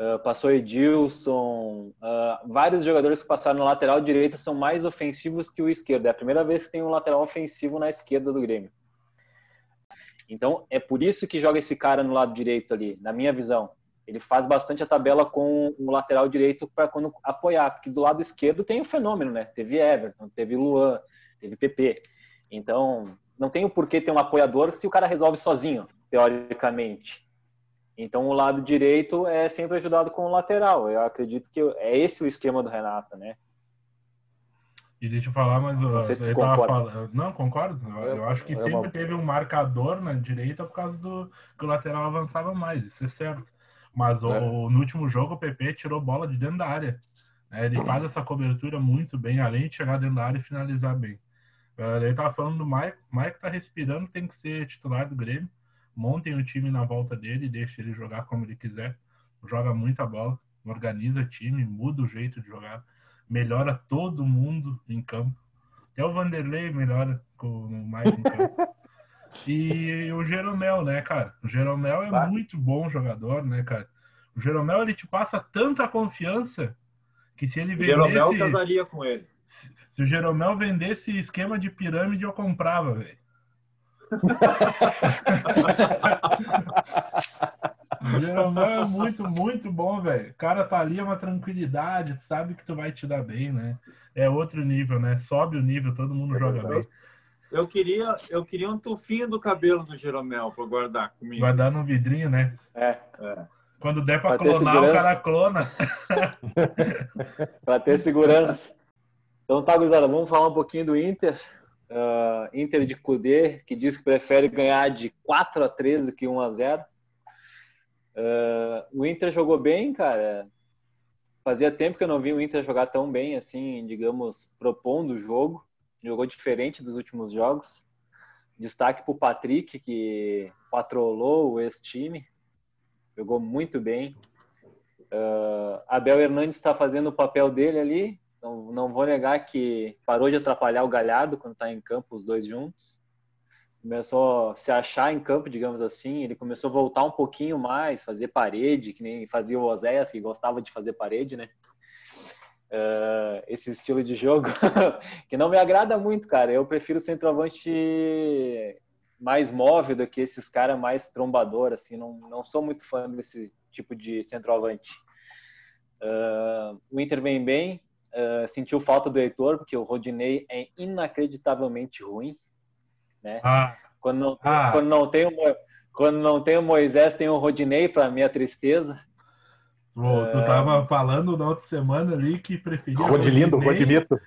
Uh, passou Edilson, uh, vários jogadores que passaram no lateral direito são mais ofensivos que o esquerdo. É a primeira vez que tem um lateral ofensivo na esquerda do Grêmio. Então, é por isso que joga esse cara no lado direito ali, na minha visão. Ele faz bastante a tabela com o lateral direito para quando apoiar, porque do lado esquerdo tem o fenômeno, né? Teve Everton, teve Luan, teve PP. Então, não tem o porquê ter um apoiador se o cara resolve sozinho, teoricamente. Então, o lado direito é sempre ajudado com o lateral. Eu acredito que é esse o esquema do Renato, né? E deixa eu falar, mas não, sei se eu falando... não concordo. Eu, eu acho que eu sempre não... teve um marcador na direita por causa do que o lateral avançava mais, isso é certo. Mas é. o, no último jogo o PP tirou bola de dentro da área. Né? Ele faz essa cobertura muito bem, além de chegar dentro da área e finalizar bem. Uh, ele tava falando do Mike. Mike tá respirando, tem que ser titular do Grêmio. Montem o time na volta dele, deixe ele jogar como ele quiser. Joga muita bola, organiza time, muda o jeito de jogar, melhora todo mundo em campo. Até o Vanderlei melhora com o Mike em campo. E o Jeromel, né, cara? O Jeromel é muito bom jogador, né, cara? O Jeromel, ele te passa tanta confiança que se ele vendesse... O Jeromel casaria com ele. Se, se o Jeromel vendesse esquema de pirâmide, eu comprava, velho. o Jeromel é muito, muito bom, velho. O cara tá ali, é uma tranquilidade, sabe que tu vai te dar bem, né? É outro nível, né? Sobe o nível, todo mundo joga bem. Eu queria, eu queria um tufinho do cabelo do Jeromel para guardar comigo. Guardar no vidrinho, né? É. é. Quando der para clonar, o cara clona. para ter segurança. Então tá, gurizada, vamos falar um pouquinho do Inter. Uh, Inter de Cudê, que diz que prefere ganhar de 4 a 3 do que 1 a 0. Uh, ah, o Inter jogou bem, cara. Fazia tempo que eu não vi o Inter jogar tão bem, assim, digamos, propondo o jogo jogou diferente dos últimos jogos. Destaque para o Patrick, que patrolou esse time, jogou muito bem. Uh, Abel Hernandes está fazendo o papel dele ali. Não, não vou negar que parou de atrapalhar o Galhardo quando está em campo, os dois juntos. Começou a se achar em campo, digamos assim. Ele começou a voltar um pouquinho mais, fazer parede, que nem fazia o Oséias, que gostava de fazer parede, né? uh, esse estilo de jogo, que não me agrada muito, cara. Eu prefiro centroavante mais móvel do que esses caras mais trombador, assim. Não, não sou muito fã desse tipo de centroavante. Uh, o Inter vem bem, uh, sentiu falta do Heitor, porque o Rodinei é inacreditavelmente ruim, né? Ah. Quando, não, ah. quando, não tem o, quando não tem o Moisés, tem o Rodinei, para minha tristeza. Oh, tu tava falando na outra semana ali que preferia. Rodilindo, Rodimito.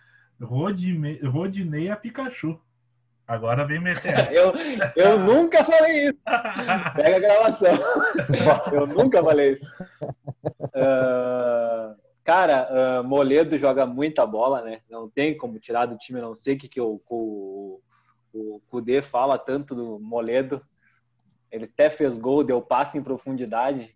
Rodinei, Rodinei a Pikachu. Agora vem meter essa. eu, eu nunca falei isso. Pega a gravação. eu nunca falei isso. Uh, cara, uh, Moledo joga muita bola, né? Não tem como tirar do time. Não sei o que, que o, o, o Kudê fala tanto do Moledo. Ele até fez gol, deu passe em profundidade.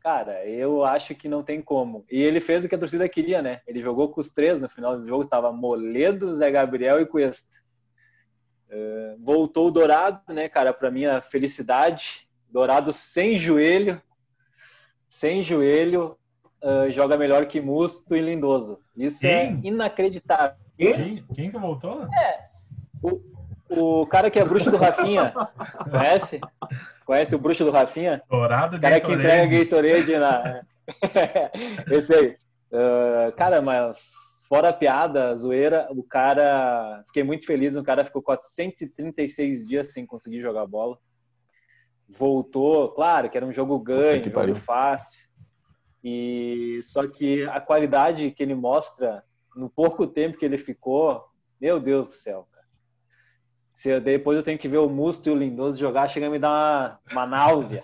Cara, eu acho que não tem como. E ele fez o que a torcida queria, né? Ele jogou com os três no final do jogo, tava Moledo, Zé Gabriel e Cuesta. Uh, voltou o Dourado, né, cara, para minha felicidade. Dourado sem joelho, sem joelho, uh, joga melhor que Musto e Lindoso. Isso é Quem? é inacreditável. Quem? Quem que voltou? É, o, o cara que é bruxo do Rafinha, conhece? Conhece o bruxo do Rafinha? Dourado O cara que entrega Gatorade na... Esse aí. Uh, cara, mas fora a piada, a zoeira, o cara. Fiquei muito feliz, o cara ficou 436 dias sem conseguir jogar bola. Voltou, claro que era um jogo ganho, um jogo fácil. E só que a qualidade que ele mostra no pouco tempo que ele ficou, meu Deus do céu. Se depois eu tenho que ver o Musto e o Lindoso jogar, chega a me dar uma, uma náusea.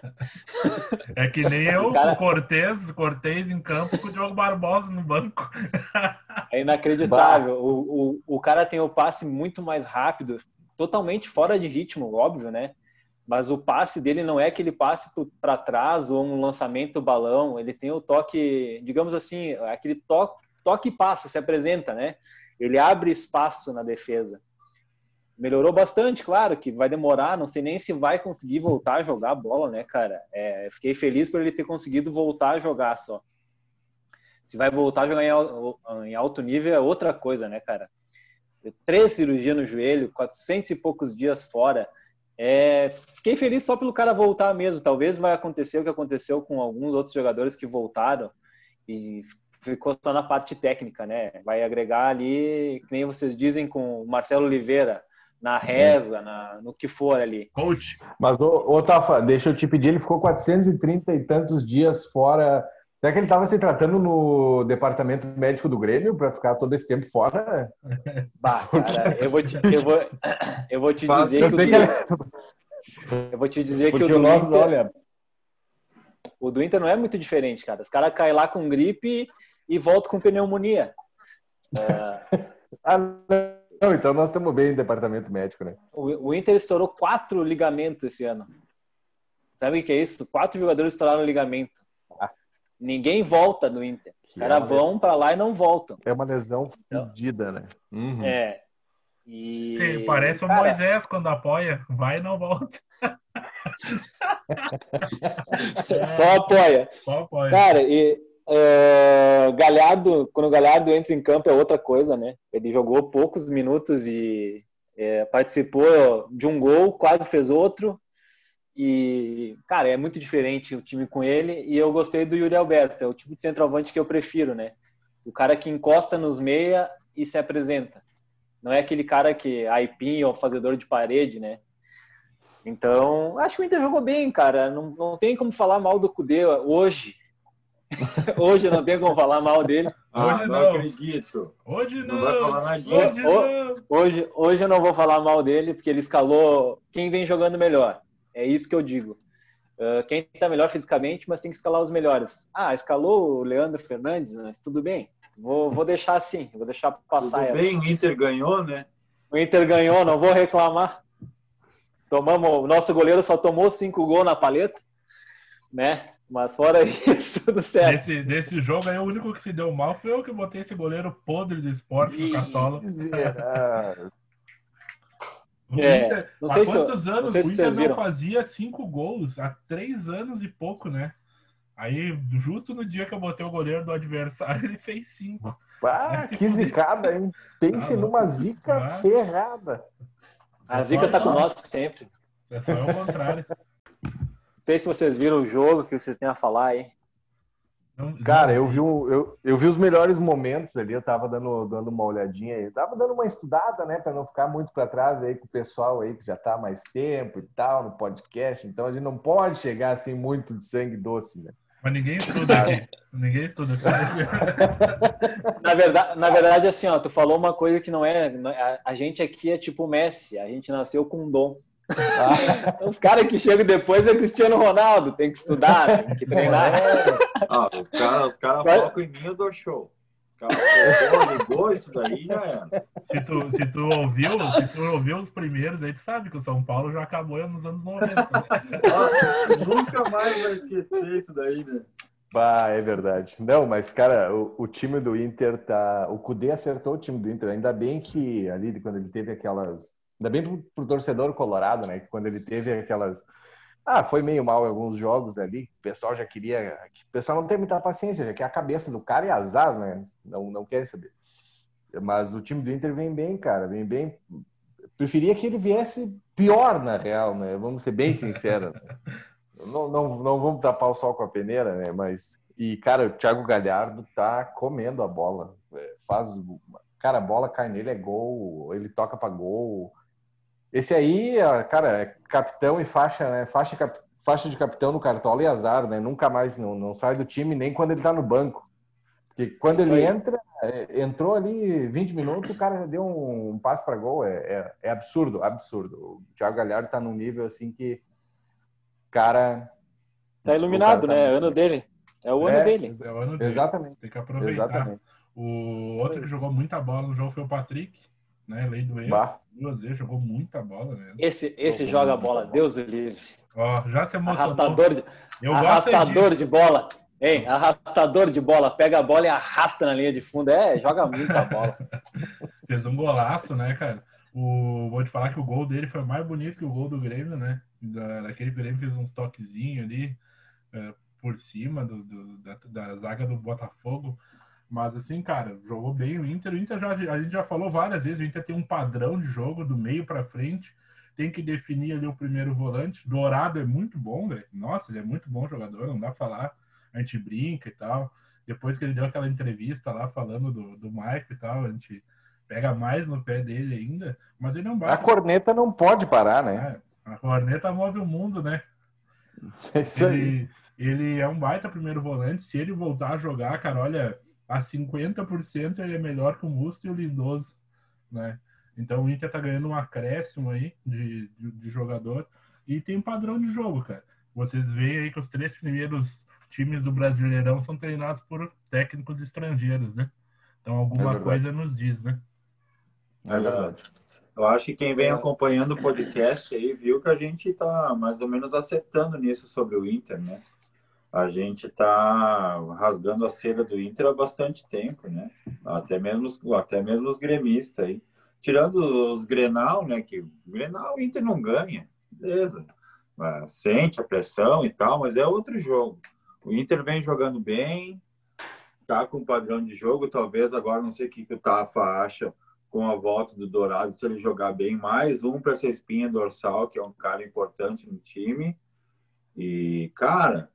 É que nem eu, cara... o Cortez, Cortez em campo com o Diogo Barbosa no banco. É inacreditável. O, o, o cara tem o passe muito mais rápido, totalmente fora de ritmo, óbvio, né? Mas o passe dele não é aquele passe para trás ou um lançamento balão. Ele tem o toque, digamos assim, aquele toque, toque e passa, se apresenta, né? Ele abre espaço na defesa melhorou bastante, claro, que vai demorar, não sei nem se vai conseguir voltar a jogar bola, né, cara? É, fiquei feliz por ele ter conseguido voltar a jogar só. Se vai voltar a jogar em alto nível é outra coisa, né, cara? Três cirurgias no joelho, 400 e poucos dias fora. É, fiquei feliz só pelo cara voltar mesmo. Talvez vai acontecer o que aconteceu com alguns outros jogadores que voltaram e ficou só na parte técnica, né? Vai agregar ali, que nem vocês dizem com o Marcelo Oliveira, na reza, na, no que for ali. Coach. Mas, ô, ô Tafa, deixa eu te pedir, ele ficou 430 e tantos dias fora. Será que ele estava se tratando no departamento médico do Grêmio para ficar todo esse tempo fora? Bah, cara, eu vou te, eu vou, eu vou te dizer eu que, que ele... eu vou te dizer Porque que o, o nosso Inter, olha... o do Inter não é muito diferente, cara. Os caras caem lá com gripe e voltam com pneumonia. É... ah, não, então nós estamos bem em departamento médico, né? O, o Inter estourou quatro ligamentos esse ano. Sabe o que é isso? Quatro jogadores estouraram ligamento. Ah. Ninguém volta do Inter. Os caras é vão para lá e não voltam. É uma lesão então, fedida, né? Uhum. É. E... Sim, parece o Cara... Moisés quando apoia. Vai e não volta. Só apoia. Só apoia. Cara, e Uh, Galhardo, quando o Galhardo entra em campo é outra coisa, né? Ele jogou poucos minutos e é, participou de um gol, quase fez outro. E, cara, é muito diferente o time com ele. E eu gostei do Yuri Alberto, é o tipo de centroavante que eu prefiro, né? O cara que encosta nos meia e se apresenta. Não é aquele cara que aipim ou fazedor de parede, né? Então, acho que o Inter jogou bem, cara. Não, não tem como falar mal do Cudê hoje Hoje não tem como falar mal dele. Ah, hoje não. não acredito. Hoje não. não vai falar nada hoje, não. Hoje, hoje eu não vou falar mal dele, porque ele escalou quem vem jogando melhor. É isso que eu digo. Uh, quem está melhor fisicamente, mas tem que escalar os melhores. Ah, escalou o Leandro Fernandes, mas tudo bem. Vou, vou deixar assim, vou deixar passar. Tudo bem, o Inter ganhou, né? O Inter ganhou, não vou reclamar. Tomamos, o nosso goleiro só tomou cinco gols na paleta, né? Mas fora isso, tudo certo. Nesse, nesse jogo aí, o único que se deu mal foi eu que botei esse goleiro podre do esporte no Caçola. É, não sei há quantos se, anos não o Inter não fazia cinco gols? Há três anos e pouco, né? Aí, justo no dia que eu botei o goleiro do adversário, ele fez cinco. Ah, que zicada, hein? Pense ah, numa zica ah. ferrada. A zica tá com nós sempre. É só o contrário sei se vocês viram o jogo, que vocês têm a falar aí. Cara, eu vi, eu, eu vi os melhores momentos ali, eu tava dando, dando uma olhadinha aí, tava dando uma estudada, né, para não ficar muito para trás aí com o pessoal aí que já tá há mais tempo e tal, no podcast, então a gente não pode chegar assim muito de sangue doce, né? Mas ninguém estuda aqui. ninguém estuda. na, verdade, na verdade, assim, ó, tu falou uma coisa que não é. A, a gente aqui é tipo Messi, a gente nasceu com um dom. Ah, os caras que chegam depois é Cristiano Ronaldo, tem que estudar, tem que treinar. Ah, os caras os cara focam em mim, eu dou show. Cara, ligou isso daí já era. Se tu, se, tu ouviu, se tu ouviu os primeiros, aí tu sabe que o São Paulo já acabou nos anos 90. Né? Ah, nunca mais vai esquecer isso daí, né? Bah, é verdade. Não, mas, cara, o, o, time do Inter tá. O Cudê acertou o time do Inter. Ainda bem que ali, quando ele teve aquelas Ainda bem pro, pro torcedor colorado, né? Que quando ele teve aquelas. Ah, foi meio mal em alguns jogos ali. O pessoal já queria. O pessoal não tem muita paciência, já que a cabeça do cara é azar, né? Não, não quer saber. Mas o time do Inter vem bem, cara. Vem bem. Preferia que ele viesse pior, na real, né? Vamos ser bem sinceros. não, não, não vamos tapar o sol com a peneira, né? Mas E, cara, o Thiago Galhardo tá comendo a bola. É, faz. Cara, a bola cai nele, é gol, ele toca para gol. Esse aí, cara, é capitão e faixa, né? Faixa, cap... faixa de capitão no Cartola e azar, né? Nunca mais não, não sai do time, nem quando ele tá no banco. Porque quando ele entra, é, entrou ali 20 minutos, o cara deu um, um passe para gol. É, é, é, absurdo, absurdo. O Thiago Galhardo tá num nível assim que. Cara. Tá iluminado, né? Tá... Ano dele. É o ano é, dele. É o ano dele. Exatamente. Tem que aproveitar. Exatamente. O outro que jogou muita bola no jogo foi o Patrick, né? Lei do erro. Duas vezes, jogou muita bola mesmo. Esse, esse joga bola, Deus o livre. Ó, já se emocionou. Arrastador de, Eu arrastador de bola. Hein, arrastador de bola, pega a bola e arrasta na linha de fundo. É, joga muita bola. Fez um golaço, né, cara? O, vou te falar que o gol dele foi mais bonito que o gol do Grêmio, né? Da, daquele Grêmio fez uns toquezinhos ali é, por cima do, do da, da, zaga do Botafogo. Mas assim, cara, jogou bem o Inter. O Inter já, a gente já falou várias vezes, o Inter tem um padrão de jogo do meio para frente. Tem que definir ali o primeiro volante. Dourado é muito bom, velho. Nossa, ele é muito bom jogador, não dá pra falar a gente brinca e tal. Depois que ele deu aquela entrevista lá falando do, do Mike e tal, a gente pega mais no pé dele ainda, mas ele não bate. A corneta não pode parar, né? É, a corneta move o mundo, né? É isso ele, aí. Ele é um baita primeiro volante. Se ele voltar a jogar, cara, olha, a 50% ele é melhor que o Musto e o Lindoso, né? Então o Inter tá ganhando um acréscimo aí de, de, de jogador e tem um padrão de jogo, cara. Vocês veem aí que os três primeiros times do Brasileirão são treinados por técnicos estrangeiros, né? Então alguma é coisa nos diz, né? É verdade. Eu acho que quem vem acompanhando o podcast aí viu que a gente está mais ou menos acertando nisso sobre o Inter, né? A gente está rasgando a seda do Inter há bastante tempo, né? Até mesmo, até mesmo os gremistas aí. Tirando os Grenal, né? Que Grenal o Inter não ganha, beleza. Sente a pressão e tal, mas é outro jogo. O Inter vem jogando bem, tá com padrão de jogo, talvez agora não sei o que, que o Tafa acha com a volta do Dourado, se ele jogar bem, mais um para essa espinha dorsal, que é um cara importante no time. E, cara,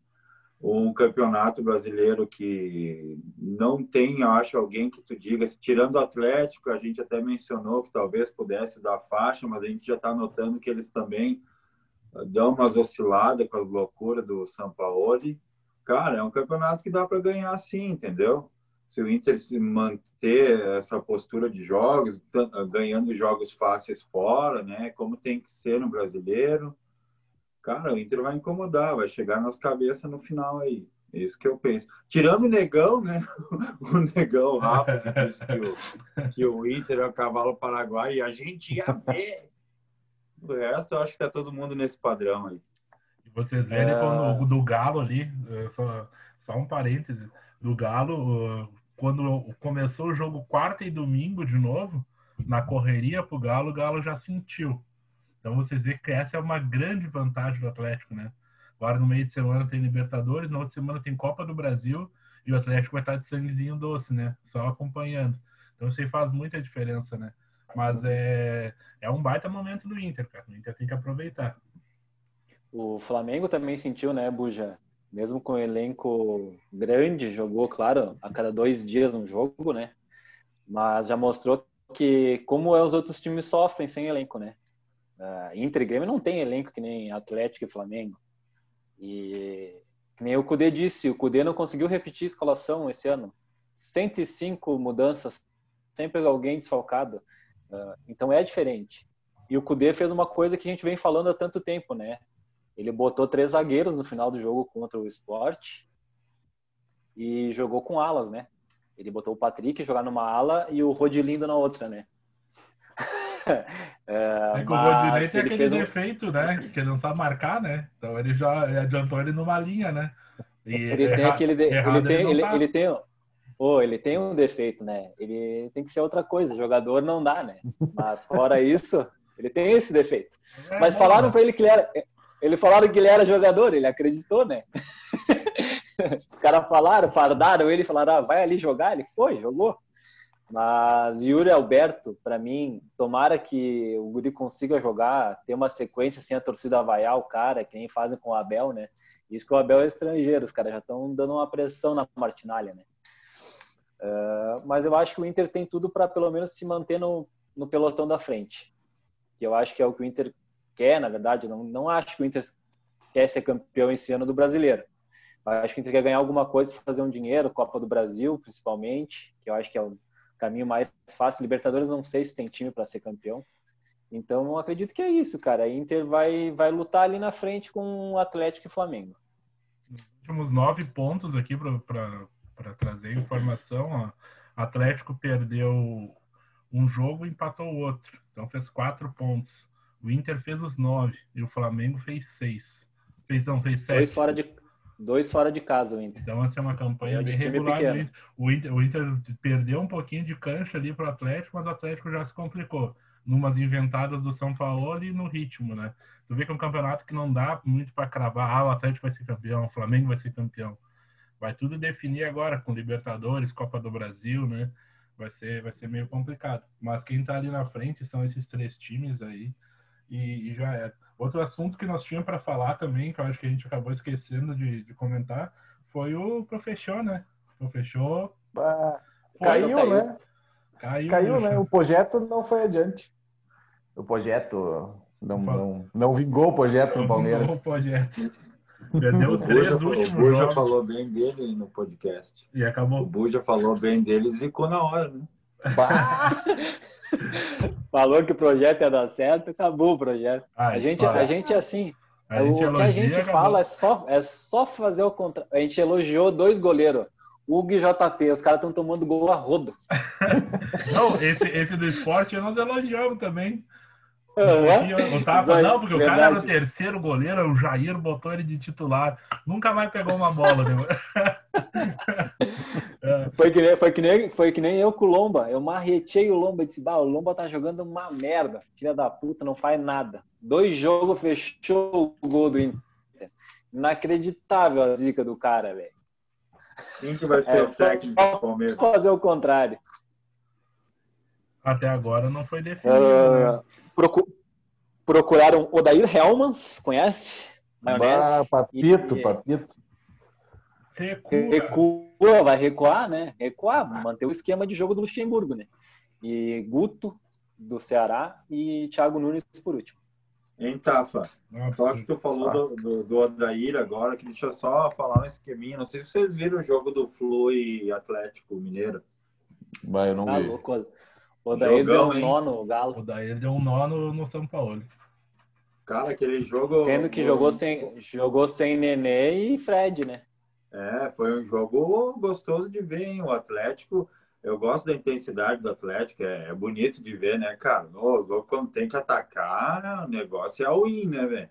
um campeonato brasileiro que não tem, acho, alguém que tu diga, tirando o Atlético, a gente até mencionou que talvez pudesse dar faixa, mas a gente já está notando que eles também dão umas osciladas com as loucuras do Sampaoli cara, é um campeonato que dá para ganhar sim, entendeu? Se o Inter se manter essa postura de jogos, ganhando jogos fáceis fora, né? Como tem que ser no brasileiro, cara, o Inter vai incomodar, vai chegar nas cabeças no final aí. É isso que eu penso. Tirando o Negão, né? O Negão, o Rafa, que disse que o, que o Inter é o cavalo paraguai e a gente ia ver. O resto, eu acho que tá todo mundo nesse padrão aí. Vocês verem é... quando do Galo ali, é, só, só um parêntese, do Galo, quando começou o jogo quarta e domingo de novo, na correria pro Galo, o Galo já sentiu. Então vocês veem que essa é uma grande vantagem do Atlético, né? Agora no meio de semana tem Libertadores, na outra semana tem Copa do Brasil e o Atlético vai estar de sanguezinho doce, né? Só acompanhando. Então isso aí faz muita diferença, né? Mas é, é um baita momento do Inter, cara. O Inter tem que aproveitar. O Flamengo também sentiu, né, Buja? Mesmo com o elenco grande, jogou, claro, a cada dois dias um jogo, né? Mas já mostrou que como é os outros times sofrem sem elenco, né? Uh, Inter e Grêmio não tem elenco que nem Atlético e Flamengo. E que nem o Cudê disse, o Cudê não conseguiu repetir a escalação esse ano. 105 mudanças, sempre alguém desfalcado. Uh, então é diferente. E o Cudê fez uma coisa que a gente vem falando há tanto tempo, né? Ele botou três zagueiros no final do jogo contra o Sport e jogou com alas, né? Ele botou o Patrick jogar numa ala e o Rodilindo na outra, né? é, é que o Rodinei tem aquele defeito, um... né? Que ele não sabe marcar, né? Então ele já adiantou ele numa linha, né? E ele erra... tem aquele. De... Ele, tem, ele, tá. ele, tem. Oh, ele tem um defeito, né? Ele tem que ser outra coisa. Jogador não dá, né? Mas fora isso, ele tem esse defeito. É, Mas falaram para ele que ele era. Ele falaram que ele era jogador, ele acreditou, né? Os caras falaram, fardaram ele, falaram, ah, vai ali jogar. Ele foi, jogou. Mas Yuri Alberto, para mim, tomara que o Guri consiga jogar, ter uma sequência sem a torcida vaiar o cara, que nem fazem com o Abel, né? Isso que o Abel é estrangeiro, os caras já estão dando uma pressão na Martinalha, né? Uh, mas eu acho que o Inter tem tudo para pelo menos se manter no, no pelotão da frente. Que eu acho que é o que o Inter quer, na verdade. Não, não acho que o Inter quer ser campeão esse ano do brasileiro. Mas acho que o Inter quer ganhar alguma coisa para fazer um dinheiro, Copa do Brasil, principalmente, que eu acho que é o caminho mais fácil. Libertadores não sei se tem time para ser campeão. Então acredito que é isso, cara. A Inter vai, vai lutar ali na frente com o Atlético e Flamengo. Últimos nove pontos aqui para trazer informação. Ó. Atlético perdeu um jogo e empatou o outro. Então fez quatro pontos. O Inter fez os nove e o Flamengo fez seis. Fez, não, fez sete. Dois fora de, Dois fora de casa o Inter. Então, essa é uma campanha é bem regular. O Inter, o Inter perdeu um pouquinho de cancha ali para o Atlético, mas o Atlético já se complicou. Numas inventadas do São Paulo e no ritmo, né? Tu vê que é um campeonato que não dá muito para cravar. Ah, o Atlético vai ser campeão, o Flamengo vai ser campeão. Vai tudo definir agora com Libertadores, Copa do Brasil, né? Vai ser, vai ser meio complicado. Mas quem tá ali na frente são esses três times aí e, e já era. Outro assunto que nós tínhamos para falar também, que eu acho que a gente acabou esquecendo de, de comentar, foi o Profechou, né? Profechou. Caiu, né? Caiu, caiu né? O projeto não foi adiante. O projeto não, não, não vingou o projeto não no Palmeiras. Vingou o projeto. Perdeu os três Buja, últimos O Buja falou bem dele no podcast. E acabou. O Buja falou bem dele e zicou na hora, né? Falou que o projeto ia dar certo, acabou o projeto. Ah, a, gente, a gente, assim, a o que a gente acabou. fala é só, é só fazer o contrário. A gente elogiou dois goleiros. Hugo e JP, os caras estão tomando gol a rodo. não, esse, esse do esporte nós elogiamos também. Uhum. Eu tava, não, porque Verdade. o cara era o terceiro goleiro, o Jair botou ele de titular. Nunca mais pegou uma bola. Né? foi, que nem, foi, que nem, foi que nem eu com o Lomba. Eu marretei o Lomba e disse: bah, o Lomba tá jogando uma merda. Filha da puta, não faz nada. Dois jogos fechou o gol do Inter. Inacreditável a zica do cara, velho. Quem que vai ser é, o técnico do Palmeiras? fazer o contrário. Até agora não foi definido. Uh, né? Procu procuraram Odair Helmans, conhece? Maionese. Ah, papito, e, papito. Recua. recua. vai recuar, né? Recuar, manter o esquema de jogo do Luxemburgo, né? E Guto, do Ceará, e Thiago Nunes por último. Hein, Tafa? Só que tu falou do, do, do Odair agora, que deixa eu só falar um esqueminha. Não sei se vocês viram o jogo do Flu e Atlético Mineiro. Vai, eu não ah, vi. Louco. O Daí deu um nó no Galo. O Daí deu um nó no, no São Paulo. Cara, aquele jogo. Sendo que jogou sem, jogou sem Nenê e Fred, né? É, foi um jogo gostoso de ver, hein? O Atlético. Eu gosto da intensidade do Atlético, é, é bonito de ver, né, cara? No, quando tem que atacar, o negócio é a win, né, velho?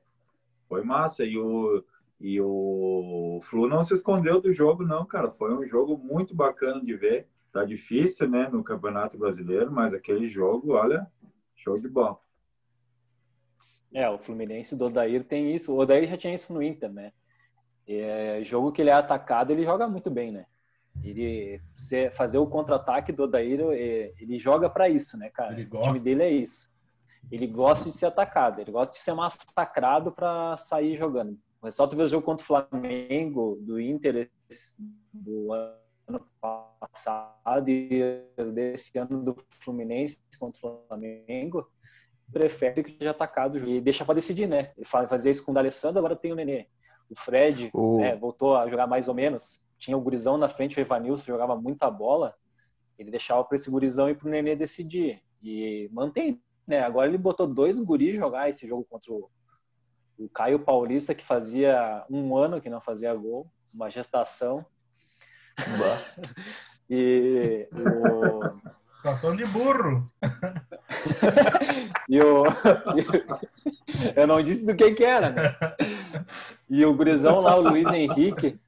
Foi massa. E o, e o Flu não se escondeu do jogo, não, cara. Foi um jogo muito bacana de ver. Tá difícil, né, no Campeonato Brasileiro, mas aquele jogo, olha, show de bola. É, o Fluminense do Odair tem isso. O Odair já tinha isso no Inter, né? É, jogo que ele é atacado, ele joga muito bem, né? Ele fazer o contra-ataque do Odair, é, ele joga para isso, né, cara? O time dele é isso. Ele gosta de ser atacado, ele gosta de ser massacrado para sair jogando. É só tu ver o jogo contra o Flamengo, do Inter, do ano passado e desse ano do Fluminense contra o Flamengo, prefere que seja atacado e deixa para decidir, né? Ele fazia isso com o D'Alessandro, agora tem o Nenê. O Fred né, voltou a jogar mais ou menos. Tinha o gurizão na frente, o Evanilson jogava muita bola. Ele deixava para esse gurizão e para o Nenê decidir. E mantém, né? Agora ele botou dois guris jogar esse jogo contra o, o Caio Paulista, que fazia um ano que não fazia gol, uma gestação. E o... Situação de burro. e o... Eu não disse do que que era, né? E o gurizão lá, o Luiz Henrique.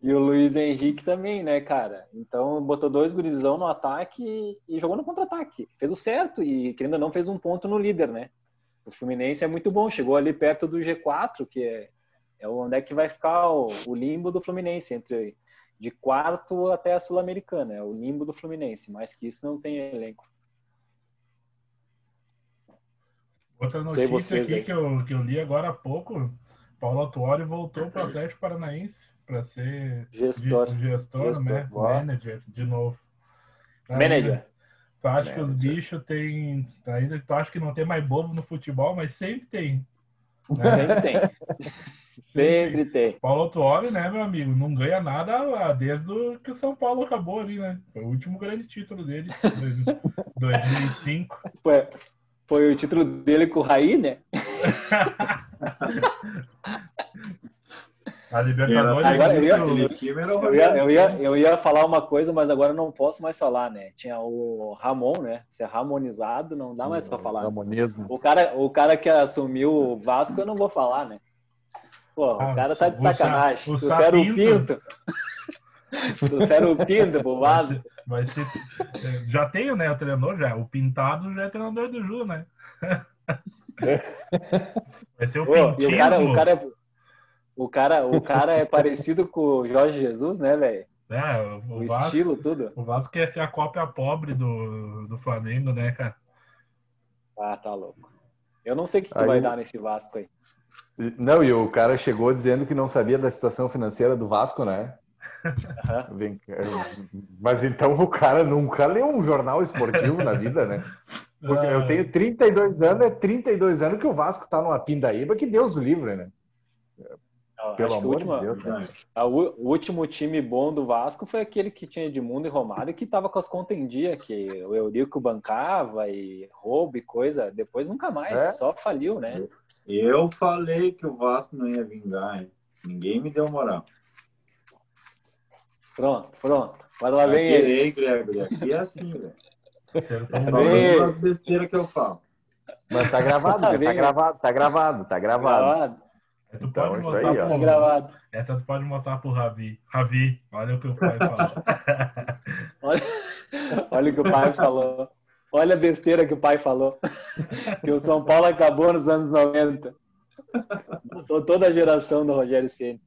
E o Luiz Henrique também, né, cara? Então botou dois gurizão no ataque e jogou no contra-ataque. Fez o certo e, querendo ou não, fez um ponto no líder, né? O Fluminense é muito bom, chegou ali perto do G4, que é, é onde é que vai ficar o, o limbo do Fluminense, entre de quarto até a Sul-Americana, é o nimbo do Fluminense, mais que isso não tem elenco. Outra notícia aqui que eu, que eu li agora há pouco, Paulo Atuori voltou para o Atlético Paranaense para ser gestor, gestor, gestor né? Manager de novo. Manager. Tu acha que os bichos têm. Ainda tu acha que não tem mais bobo no futebol, mas sempre tem. Né? Sempre tem. Sempre tem. Paulo Tuori, né, meu amigo? Não ganha nada desde que o São Paulo acabou ali, né? Foi o último grande título dele, 2005. Foi, foi o título dele com o Raí, né? A Libertadores. Agora, eu, ia, eu, ia, eu, ia, eu ia falar uma coisa, mas agora não posso mais falar, né? Tinha o Ramon, né? Ser ramonizado, não dá mais para falar. Ramonismo. O cara, o cara que assumiu o Vasco, eu não vou falar, né? Pô, ah, o cara tá de sacanagem. O, Sa o Pinto. Pinto. Trouxeram o Pinto pro Vasco. Vai ser, já tenho, né? O treinador já. O Pintado já é treinador do Ju, né? Vai ser o Pô, Pintismo. O cara, o cara é o cara, o cara é parecido com o Jorge Jesus, né, velho? É, o, o Vasco, estilo, tudo. O Vasco quer ser a cópia pobre do, do Flamengo, né, cara? Ah, tá louco. Eu não sei o que, que vai dar nesse Vasco aí. Não, e o cara chegou dizendo que não sabia da situação financeira do Vasco, né? Uhum. Mas então o cara nunca leu um jornal esportivo na vida, né? Porque eu tenho 32 anos, é 32 anos que o Vasco tá numa pindaíba que Deus o livre, né? Pelo amor última, de Deus. Né? o último time bom do Vasco foi aquele que tinha Edmundo e Romário que tava com as contas em dia, que o Eurico bancava e roubo e coisa. Depois nunca mais, é? só faliu, né? Eu falei que o Vasco não ia vingar, hein? Ninguém me deu moral. Pronto, pronto. Mas lá vem ele. Gregory. Aqui é assim, velho. Só as besteiras que eu falo. Mas tá gravado, tá, tá gravado, tá gravado, tá gravado. gravado. Tu então, pode mostrar aí, pro... Tá gravado. Essa tu pode mostrar pro Ravi. Ravi, olha o que o pai falou. olha, olha o que o pai falou. Olha a besteira que o pai falou. Que o São Paulo acabou nos anos 90. Toda a geração do Rogério Ceni.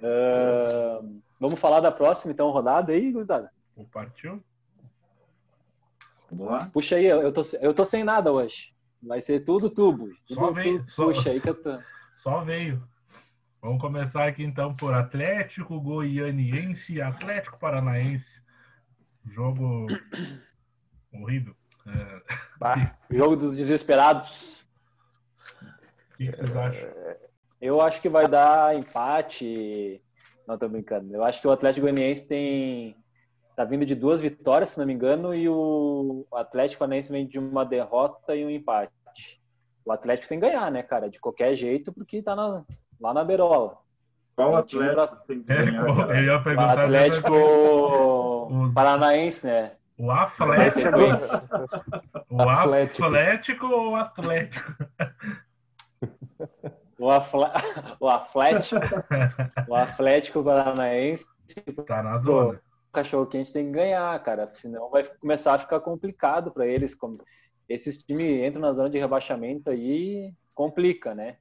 Uh, vamos falar da próxima, então, rodada aí, Guzada? Partiu? Vamos lá. Puxa aí, eu tô, eu tô sem nada hoje. Vai ser tudo tubo. Só veio. Só, puxa aí que eu tô... só veio. Vamos começar aqui então por Atlético Goianiense e Atlético Paranaense. Jogo horrível. É... Bah, jogo dos desesperados. O que, que vocês acham? Eu acho que vai dar empate. Não, tô brincando. Eu acho que o Atlético Goianiense tem tá vindo de duas vitórias, se não me engano, e o Atlético Paranaense vem de uma derrota e um empate. O Atlético tem que ganhar, né, cara? De qualquer jeito, porque tá na, lá na Berola. Qual Atlético pra... tem que ganhar? Eu ia perguntar o Atlético os... Paranaense, né? O Atlético. o Atlético ou o Atlético? O, Afle... o Atlético. o Atlético Paranaense. Tá na zona cachorro quente tem que ganhar, cara, senão vai começar a ficar complicado para eles. Como esses times entram na zona de rebaixamento aí, complica, né?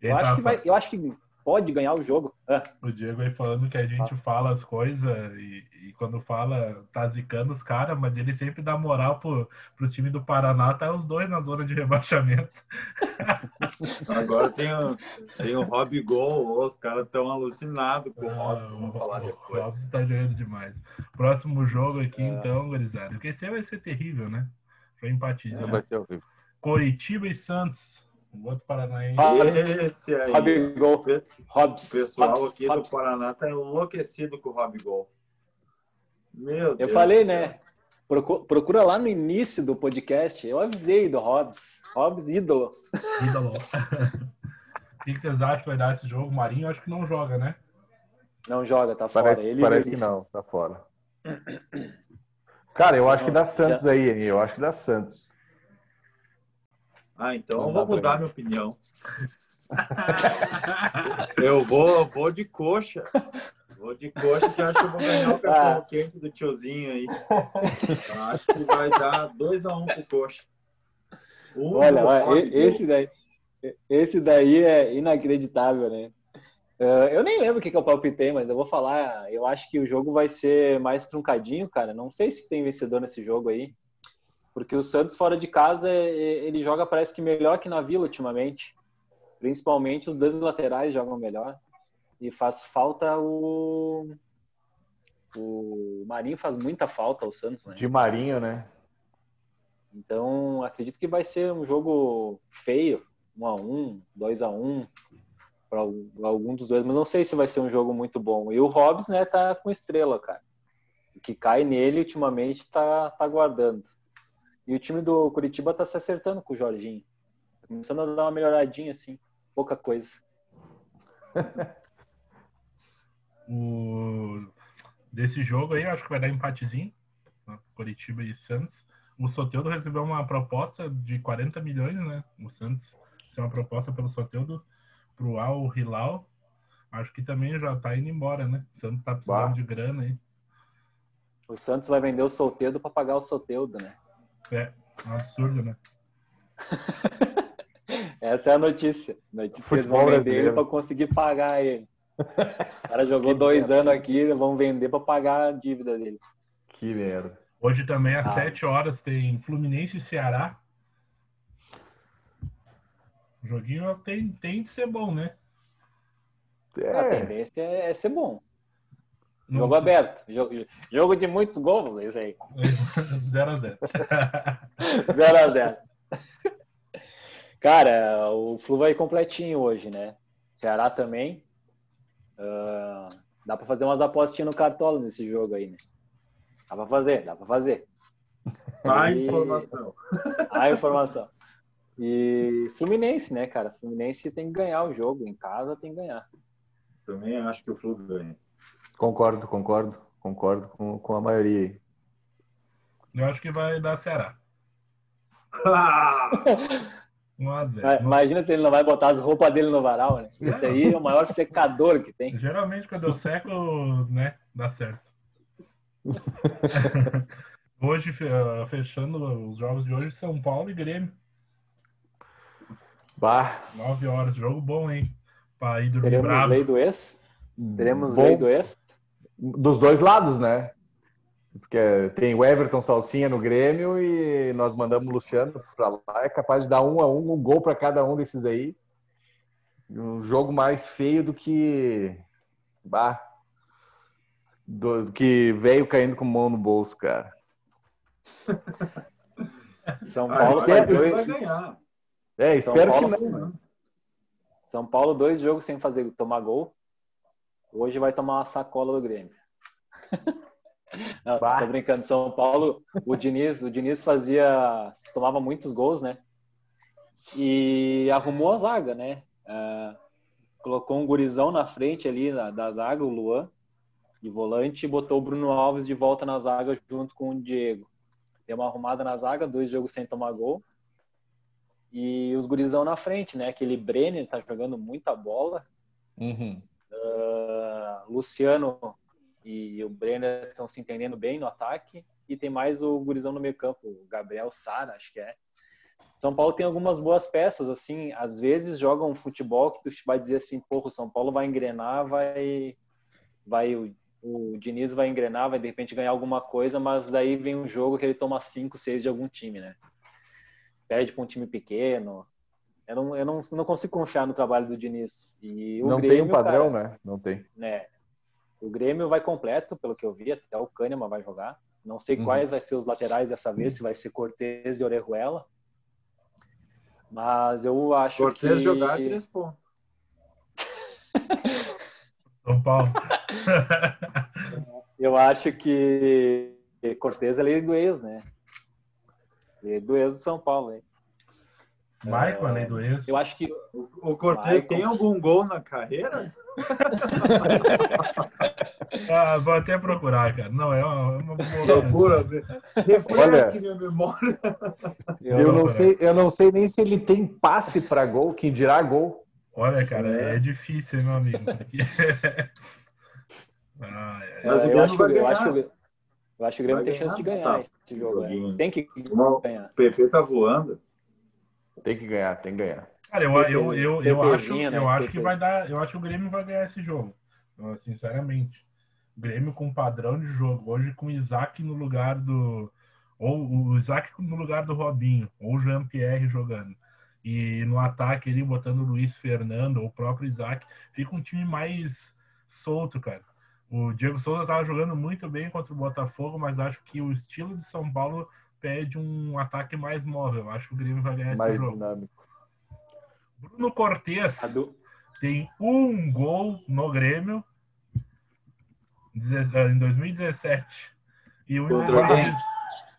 Eu acho que vai, eu acho que pode ganhar o jogo. Ah. O Diego aí falando que a gente fala as coisas e, e, quando fala, tá zicando os caras, mas ele sempre dá moral pro, pros times do Paraná, tá os dois na zona de rebaixamento. Agora tem o, tem o Rob Gol, os caras estão alucinados com o Rob, ah, vamos falar depois. O Rob está jogando demais. Próximo jogo aqui, é. então, gurizada. Porque esse vai ser terrível, né? Foi empatizar. Vai ser horrível. Coritiba e Santos. O outro paranaense. Esse aí. Robigol. O pessoal Hobbs, aqui Hobbs. do Paraná tá enlouquecido com o Robigol. Meu Deus. Eu falei, né? Procura lá no início do podcast. Eu avisei do Hobbs. Hobbs, ídolo. Ídolo. o que vocês acham que vai dar esse jogo? O Marinho acho que não joga, né? Não joga, tá fora. Parece, Ele parece que não, tá fora. Cara, eu acho que dá Santos aí, eu acho que dá Santos. Ah, então eu vou mudar minha opinião. eu vou, vou de coxa. Vou de coxa que acho que eu vou ganhar o cachorro ah. quente do tiozinho aí. acho que vai dar 2x1 um pro coxa. Um olha, olha esse daí, esse daí é inacreditável, né? Uh, eu nem lembro o que, que eu palpitei, mas eu vou falar. Eu acho que o jogo vai ser mais truncadinho, cara. Não sei se tem vencedor nesse jogo aí. Porque o Santos fora de casa, ele joga parece que melhor que na Vila ultimamente. Principalmente os dois laterais jogam melhor. E faz falta o. O Marinho faz muita falta ao Santos, né? De Marinho, né? Então, acredito que vai ser um jogo feio. 1 a 1 2 a 1 para algum dos dois, mas não sei se vai ser um jogo muito bom. E o Hobbs, né, tá com estrela, cara. O que cai nele ultimamente tá, tá guardando. E o time do Curitiba tá se acertando com o Jorginho. Tá começando a dar uma melhoradinha, assim. Pouca coisa. o... Desse jogo aí, acho que vai dar empatezinho. Né, Curitiba e Santos. O Soteudo recebeu uma proposta de 40 milhões, né? O Santos é uma proposta pelo Soteudo pro Al Hilal, acho que também já tá indo embora, né? O Santos tá precisando bah. de grana aí. O Santos vai vender o Soteudo para pagar o Soteudo, né? É, um absurdo, né? Essa é a notícia. notícia Futebol vão vender ele para conseguir pagar ele. O cara jogou dois merda. anos aqui, vão vender para pagar a dívida dele. Que merda. Hoje também às ah. 7 horas tem Fluminense e Ceará. O joguinho tem, tem de ser bom, né? É. A tendência é, é ser bom. Não jogo sei. aberto. Jogo, jogo, de muitos gols, é isso aí. 0x0. 0x0. Cara, o Flu vai completinho hoje, né? Ceará também. Uh, dá pra fazer umas apostinhas no cartola nesse jogo aí, né? Dá pra fazer, dá pra fazer. A e... informação. A informação. E Fluminense, né, cara? Fluminense tem que ganhar o jogo. Em casa tem que ganhar. Também acho que o Flu ganha. Concordo, concordo. Concordo com, com a maioria aí. Eu acho que vai dar Ceará. 1 a 0. Imagina se ele não vai botar as roupas dele no varal, né? Esse aí é o maior secador que tem. Geralmente, quando eu seco, né, dá certo. hoje, fechando os jogos de hoje, São Paulo e Grêmio. Bah. Nove horas, jogo bom, hein? Pra ir dormir Teremos bravo. lei do ex? Teremos bom. lei do ex? Dos dois lados, né? Porque tem o Everton Salsinha no Grêmio e nós mandamos o Luciano para lá. É capaz de dar um a um, um gol para cada um desses aí. Um jogo mais feio do que. Bah. Do, do que veio caindo com mão no bolso, cara. São ah, Paulo ah, vai, vai ganhar. É, espero Paulo, que não. São Paulo, dois jogos sem fazer tomar gol. Hoje vai tomar uma sacola do Grêmio. não, tô brincando. São Paulo, o Diniz, o Diniz fazia, tomava muitos gols, né? E arrumou a zaga, né? Uh, colocou um gurizão na frente ali na, da zaga, o Luan, de volante, e botou o Bruno Alves de volta na zaga junto com o Diego. Deu uma arrumada na zaga, dois jogos sem tomar gol. E os gurizão na frente, né? Aquele Brenner tá jogando muita bola. Uhum. Uh, Luciano e o Brenner estão se entendendo bem no ataque. E tem mais o gurizão no meio campo, o Gabriel Sara, acho que é. São Paulo tem algumas boas peças, assim, às vezes jogam um futebol que tu vai dizer assim, porra, o São Paulo vai engrenar, vai, vai o, o Diniz vai engrenar, vai de repente ganhar alguma coisa, mas daí vem um jogo que ele toma 5, 6 de algum time, né? perde para um time pequeno. Eu não, eu não, não consigo confiar no trabalho do Diniz. E não Grêmio, tem um padrão, cara, né? Não tem. Né? O Grêmio vai completo, pelo que eu vi, até o Kahneman vai jogar. Não sei uhum. quais vai ser os laterais dessa vez, se vai ser Cortez e Orejuela. Mas eu acho Cortez que... Cortez jogar três pontos. São Paulo. eu acho que Cortez é lei do ex, né? Lei do ex do São Paulo, hein? Michael, é, lei do ex. Eu acho que. O, o Cortez tem algum gol na carreira? ah, vou até procurar, cara. Não, é uma, uma boa. Procura, Olha, minha memória. Eu, eu não sei, eu não sei nem se ele tem passe para gol, quem dirá gol. Olha, cara, é, é difícil, meu amigo. ah, é. eu, eu, acho, eu, acho que, eu acho que o Grêmio tem chance de ganhar tá. esse jogo. É. Tem que ganhar. O PP tá voando. Tem que ganhar, tem que ganhar. Cara, eu, eu, eu, eu acho, né? eu acho que vai dar. Eu acho que o Grêmio vai ganhar esse jogo. Sinceramente. Grêmio com padrão de jogo. Hoje com o Isaac no lugar do. Ou o Isaac no lugar do Robinho, ou o Jean-Pierre jogando. E no ataque ele botando o Luiz Fernando, ou o próprio Isaac, fica um time mais solto, cara. O Diego Souza estava jogando muito bem contra o Botafogo, mas acho que o estilo de São Paulo pede um ataque mais móvel. Acho que o Grêmio vai ganhar mais esse jogo. Dinâmico. Bruno Cortes do... tem um gol no Grêmio em 2017. E o contra quem?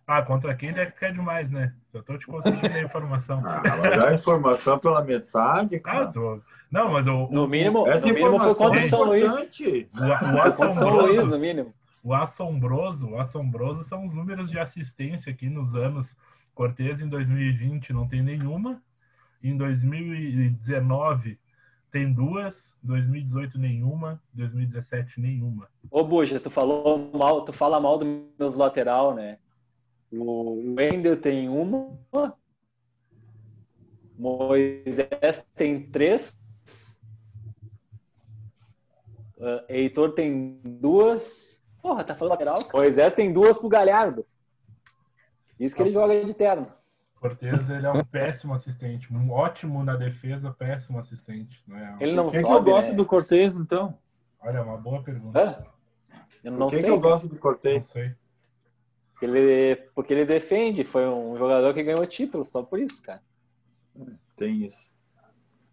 Ah, contra quem deve ficar demais, né? Eu tô te conseguindo a informação. Ah, a informação pela metade, ah, cara. Ah, tô... Não, mas o, no mínimo, no mínimo foi contra o São Luís. O, o assombroso, São Luís, no mínimo. O assombroso, o assombroso são os números de assistência aqui nos anos. Cortez em 2020 não tem nenhuma. Em 2019 tem duas, 2018 nenhuma, 2017 nenhuma. Ô Buja, tu falou mal, tu fala mal dos meus lateral, né? O Wendel tem uma, Moisés tem três, uh, Heitor tem duas. Porra, tá falando lateral? Moisés tem duas pro Galhardo. Isso que ele joga de terno. Cortez, ele é um péssimo assistente. Um ótimo na defesa, péssimo assistente. Não é? Ele não Quem sobe, que eu gosto né? do Cortez, então? Olha, é uma boa pergunta. Hã? Eu não Quem sei. que eu gosto do Cortez? Não sei. Ele, porque ele defende, foi um jogador que ganhou título, só por isso, cara. Tem isso.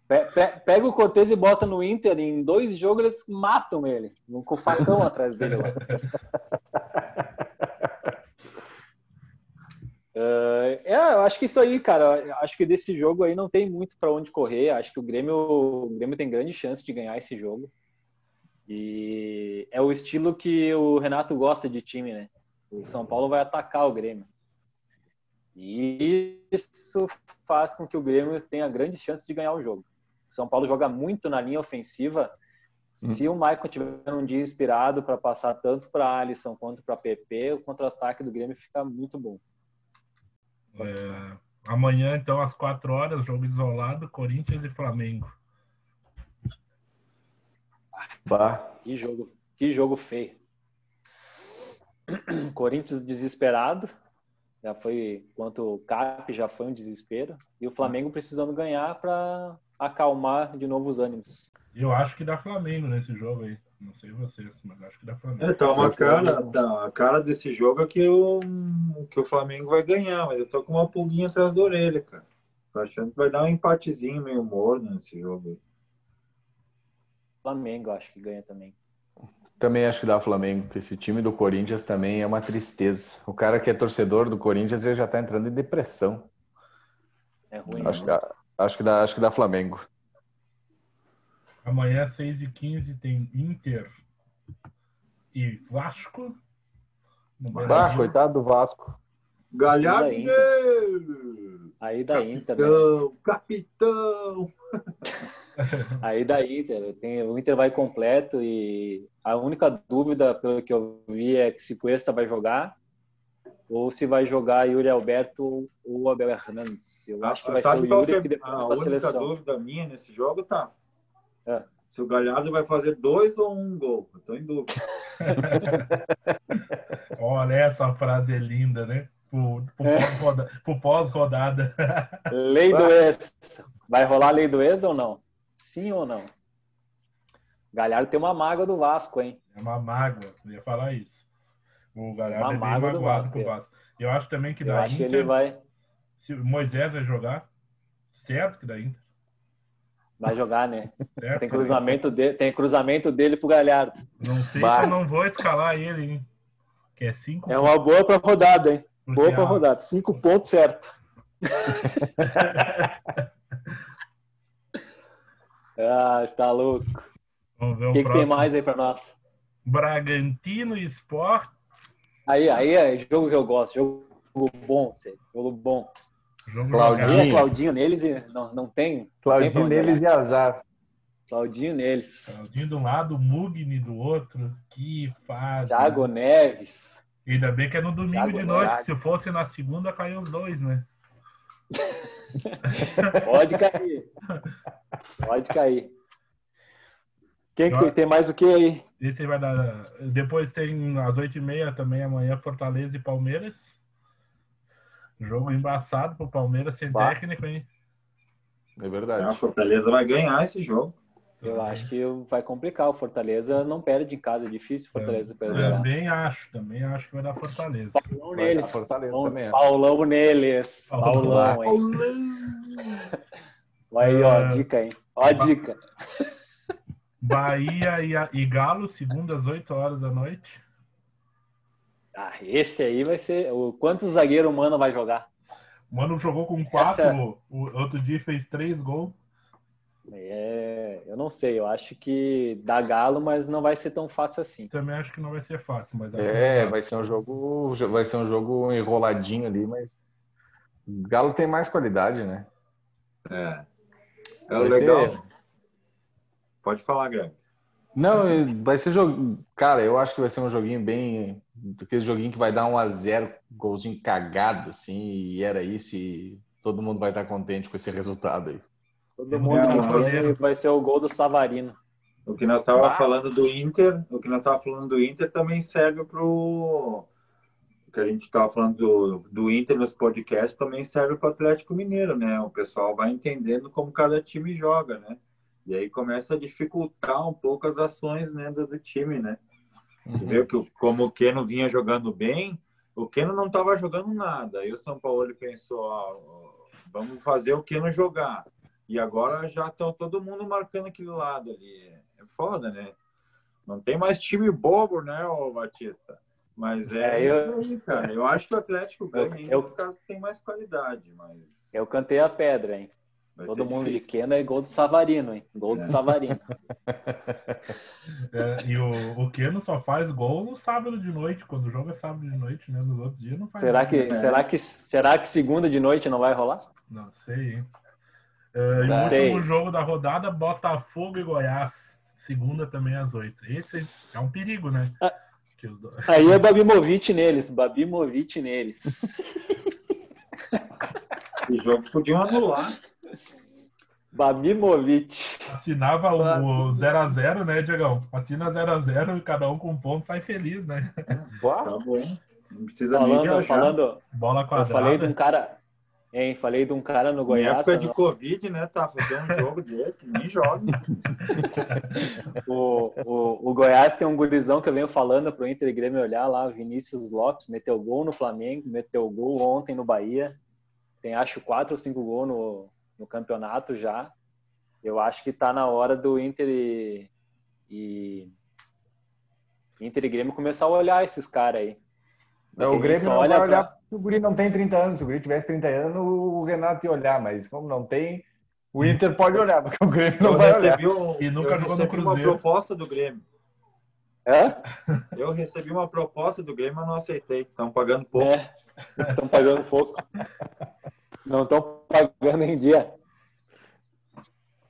Pe- pe- Pega o Cortez e bota no Inter, em dois jogos eles matam ele, com o facão atrás dele lá. Eh, é, eu acho que isso aí, cara. Acho que desse jogo aí não tem muito para onde correr. Acho que o Grêmio, o Grêmio tem grande chance de ganhar esse jogo. E é o estilo que o Renato gosta de time, né? O São Paulo vai atacar o Grêmio. E isso faz com que o Grêmio tenha grande chance de ganhar o jogo. São Paulo joga muito na linha ofensiva. Se o Michael tiver um dia inspirado para passar tanto para Alisson quanto para PP, o contra-ataque do Grêmio fica muito bom. É, amanhã, então, às quatro horas, jogo isolado, Corinthians e Flamengo. Bah. Que jogo, que jogo feio. Corinthians desesperado, já foi quanto o Cap já foi um desespero e o Flamengo precisando ganhar para acalmar de novo os ânimos. Eu acho que dá Flamengo nesse jogo aí. Não sei vocês, mas acho que dá Flamengo. É, tá uma cara, tá, a cara desse jogo é que o, que o Flamengo vai ganhar, mas eu tô com uma pulguinha atrás da orelha, cara. Tô achando que vai dar um empatezinho meio morno nesse jogo. aí. Flamengo acho que ganha também. Também acho que dá Flamengo, porque esse time do Corinthians também é uma tristeza. O cara que é torcedor do Corinthians ele já tá entrando em depressão. É ruim. Acho, né? que dá, acho, que dá, acho que dá Flamengo. Amanhã, às 6h15, tem Inter e Vasco. Bah, coitado do Vasco. Galhardo! Aí da Inter, né? Capitão, capitão! Aí da Inter, tem, o Inter vai completo e a única dúvida, pelo que eu vi, é que se Cuesta vai jogar ou se vai jogar Yuri Alberto ou Abel Hernandes. Eu acho que vai ser Sabe o qual Yuri que é que depois a única seleção. dúvida minha nesse jogo, tá? É. Se o Galhardo vai fazer dois ou um gol. Eu tô em dúvida. Olha, essa frase é linda, né? Pro, pro pós-rodada. Lei do ex. Vai rolar a lei do ex ou não? Sim ou não? Galhardo tem uma mágoa do Vasco, hein? É uma mágoa, eu ia falar isso. O Galhardo Uma é bem magoado Vasco, com o é. Vasco. Eu acho também que Eu da acho que Inter, ele vai, se Moisés vai jogar, certo que da Inter. vai jogar, né? Certo, Tem cruzamento, de, tem cruzamento dele pro Galhardo. Inter. Não sei Bah. se eu não vou escalar ele, hein? Que é cinco É uma boa pra rodada, hein? porque Boa pra a- rodada. Cinco pontos certo. ah, está louco. O que, que tem mais aí pra nós? Bragantino e Sport. Aí, aí é jogo que eu gosto. Jogo bom, jogo bom. Jogo Claudinho. É Claudinho neles e não, não tem. não tem Claudinho neles olhar. e azar. Claudinho neles. Claudinho de um lado, Mugni do outro. Que fase. Thiago né? Neves. Ainda bem que é no domingo Thiago de noite, que se fosse na segunda, caiu os dois, né? Pode cair. Pode cair. Quem que tem, tem mais o que aí? Esse aí vai dar. Depois tem às oito e meia também amanhã Fortaleza e Palmeiras. Jogo embaçado pro Palmeiras sem bah. técnico, hein? É verdade. A Fortaleza vai ganhar esse jogo. Eu acho que vai complicar. O Fortaleza não perde em casa. É difícil o Fortaleza perder. Também acho. Também acho que vai dar Fortaleza. Paulão neles. Fortaleza também Paulão neles. Paulão, hein? Aí, ó, é. dica, hein? Ó a dica. Bahia e, e Galo, segunda às 8 horas da noite. Ah, esse aí vai ser. O quantos zagueiro o Mano vai jogar? O Mano jogou com quatro, Essa... o outro dia fez três gols. É, eu não sei, eu acho que dá galo, mas não vai ser tão fácil assim. Também acho que não vai ser fácil, mas é, vai ser um jogo, vai ser um jogo enroladinho ali, mas Galo tem mais qualidade, né? É. É legal. Ser... Pode falar, Greg. Não, vai ser jogo. Cara, eu acho que vai ser um joguinho bem. Aquele joguinho que vai dar um a zero, golzinho cagado, assim, e era isso, e todo mundo vai estar contente com esse resultado aí. Todo mundo é, vai ser o gol do Savarino. O que nós estávamos ah. falando do Inter, o que nós estávamos falando do Inter também serve para o que a gente estava falando do, do Inter nos podcasts também serve para o Atlético Mineiro, né? O pessoal vai entendendo como cada time joga, né? E aí começa a dificultar um pouco as ações né, do, do time, né? Uhum. Viu que como o Keno vinha jogando bem, o Keno não estava jogando nada. Aí o São Paulo pensou, ó, vamos fazer o Keno jogar. E agora já estão todo mundo marcando aquele lado ali. É foda, né? Não tem mais time bobo, né, ô Batista? Mas é, é eu... isso aí, cara. Eu acho que o Atlético ganha eu... causa que tem mais qualidade, mas... Eu cantei a pedra, hein? Vai Todo mundo difícil. de Keno é gol do Savarino, hein? Gol do é. Savarino. É, e o, o Keno só faz gol no sábado de noite, quando o jogo é sábado de noite, né? Nos outros dias não faz será que, é. será que Será que segunda de noite não vai rolar? Não sei, hein? Uh, e o último jogo da rodada, Botafogo e Goiás. Segunda também às oito. Esse é um perigo, né? Ah, aí é Babimovic neles. Babimovic neles. o jogo podiam anular. Babimovic. Assinava o 0x0, né, Diegão? Assina 0x0 cada um com um ponto sai feliz, né? Boa. Tá bom. Não precisa falando, falando, Bola quadrada. Eu falei de um cara, Hein, falei de um cara no Goiás. Em época de Covid, né? Tá fazendo um jogo desse, nem joga. o, o, o Goiás tem um gurizão que eu venho falando pro Inter e Grêmio olhar lá, Vinícius Lopes, meteu gol no Flamengo, meteu gol ontem no Bahia. Tem acho quatro ou cinco gols no, no campeonato já. Eu acho que tá na hora do Inter e, e Inter e Grêmio começar a olhar esses caras aí. Não, o Grêmio não olha vai olhar o Guri não tem 30 anos. Se o Guri tivesse 30 anos, o Renato ia olhar, mas como não tem, o Inter pode olhar, porque o Grêmio não eu vai olhar. Um, e nunca jogou no Cruzeiro. uma proposta do Grêmio. É? Eu recebi uma proposta do Grêmio, mas não aceitei. Estão pagando pouco. É, estão pagando pouco. Não estão pagando em dia.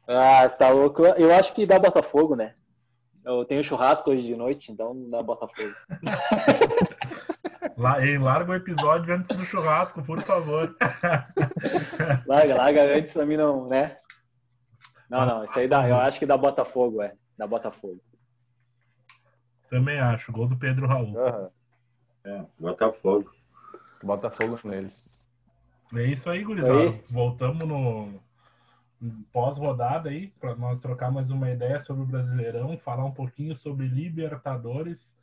Ah, você tá louco. Eu acho que dá Botafogo, né? Eu tenho churrasco hoje de noite, então dá Botafogo. Lá, ei, larga o episódio antes do churrasco, por favor. larga, larga antes pra mim não, né? Não, não, isso aí dá, eu acho que dá Botafogo, é. Dá Botafogo. Também acho, gol do Pedro Raul. Uhum. É, Botafogo. Botafogo neles. É isso aí, gurizada. Voltamos no pós-rodada aí, para nós trocar mais uma ideia sobre o Brasileirão, falar um pouquinho sobre Libertadores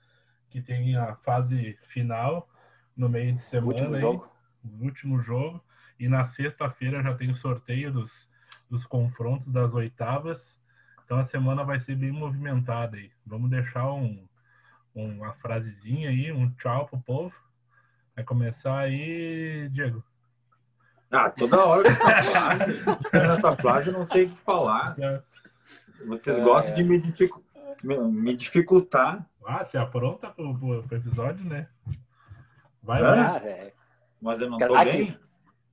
que tem a fase final no meio de semana. Último aí, jogo. último jogo. E na sexta-feira já tem o sorteio dos, dos confrontos das oitavas. Então a semana vai ser bem movimentada aí. Vamos deixar um, uma frasezinha aí, um tchau pro povo. Vai começar aí, Diego. Ah, toda hora nessa frase eu não sei o que falar. É. Vocês é, gostam é. de me, dificu me dificultar ah, se apronta pro, pro, pro episódio, né? Vai lá. Ah, mas eu não tô bem.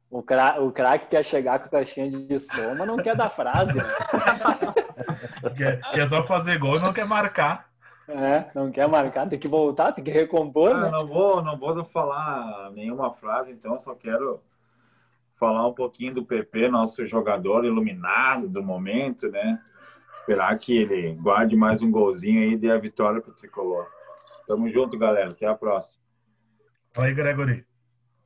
O craque o crack quer chegar com a caixinha de som, mas não quer dar frase. quer, quer só fazer gol e não quer marcar. É, não quer marcar, tem que voltar, tem que recompor, ah, né? Não vou, não vou falar nenhuma frase, então só quero falar um pouquinho do PP, nosso jogador iluminado do momento, né? Esperar que ele guarde mais um golzinho aí e dê a vitória pro Tricolor. Tamo junto, galera. Até a próxima. Fala aí, Gregory.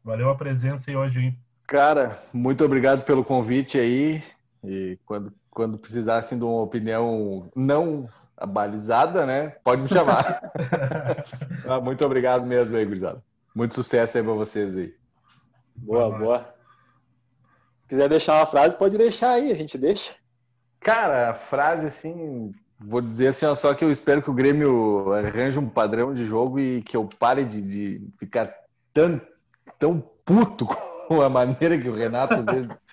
Valeu a presença aí hoje, hein? Cara, muito obrigado pelo convite aí. E quando, quando precisassem de uma opinião não abalizada, né? Pode me chamar. Ah, muito obrigado mesmo aí, gurizada. Muito sucesso aí pra vocês aí. Boa, boa. Se quiser deixar uma frase, pode deixar aí, a gente deixa. Cara, a frase assim, vou dizer assim, ó, só que eu espero que o Grêmio arranje um padrão de jogo e que eu pare de, de ficar tão, tão puto com a maneira que o Renato às vezes.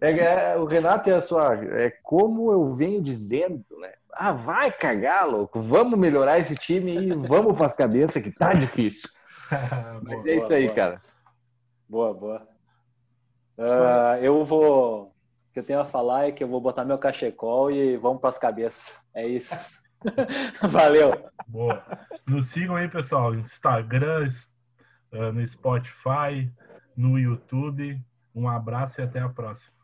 É, é, o Renato é a sua. É como eu venho dizendo, né? Ah, vai cagar, louco. Vamos melhorar esse time e vamos para as cabeças que tá difícil. Mas é isso aí, boa. cara. Boa, boa. Ah, eu vou. O que eu tenho a falar é que eu vou botar meu cachecol e vamos para as cabeças. É isso. Valeu. Boa. Nos sigam aí, pessoal. Instagram, eh, no Spotify, no YouTube. Um abraço e até a próxima.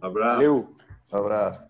Abraço. Valeu. Abraço.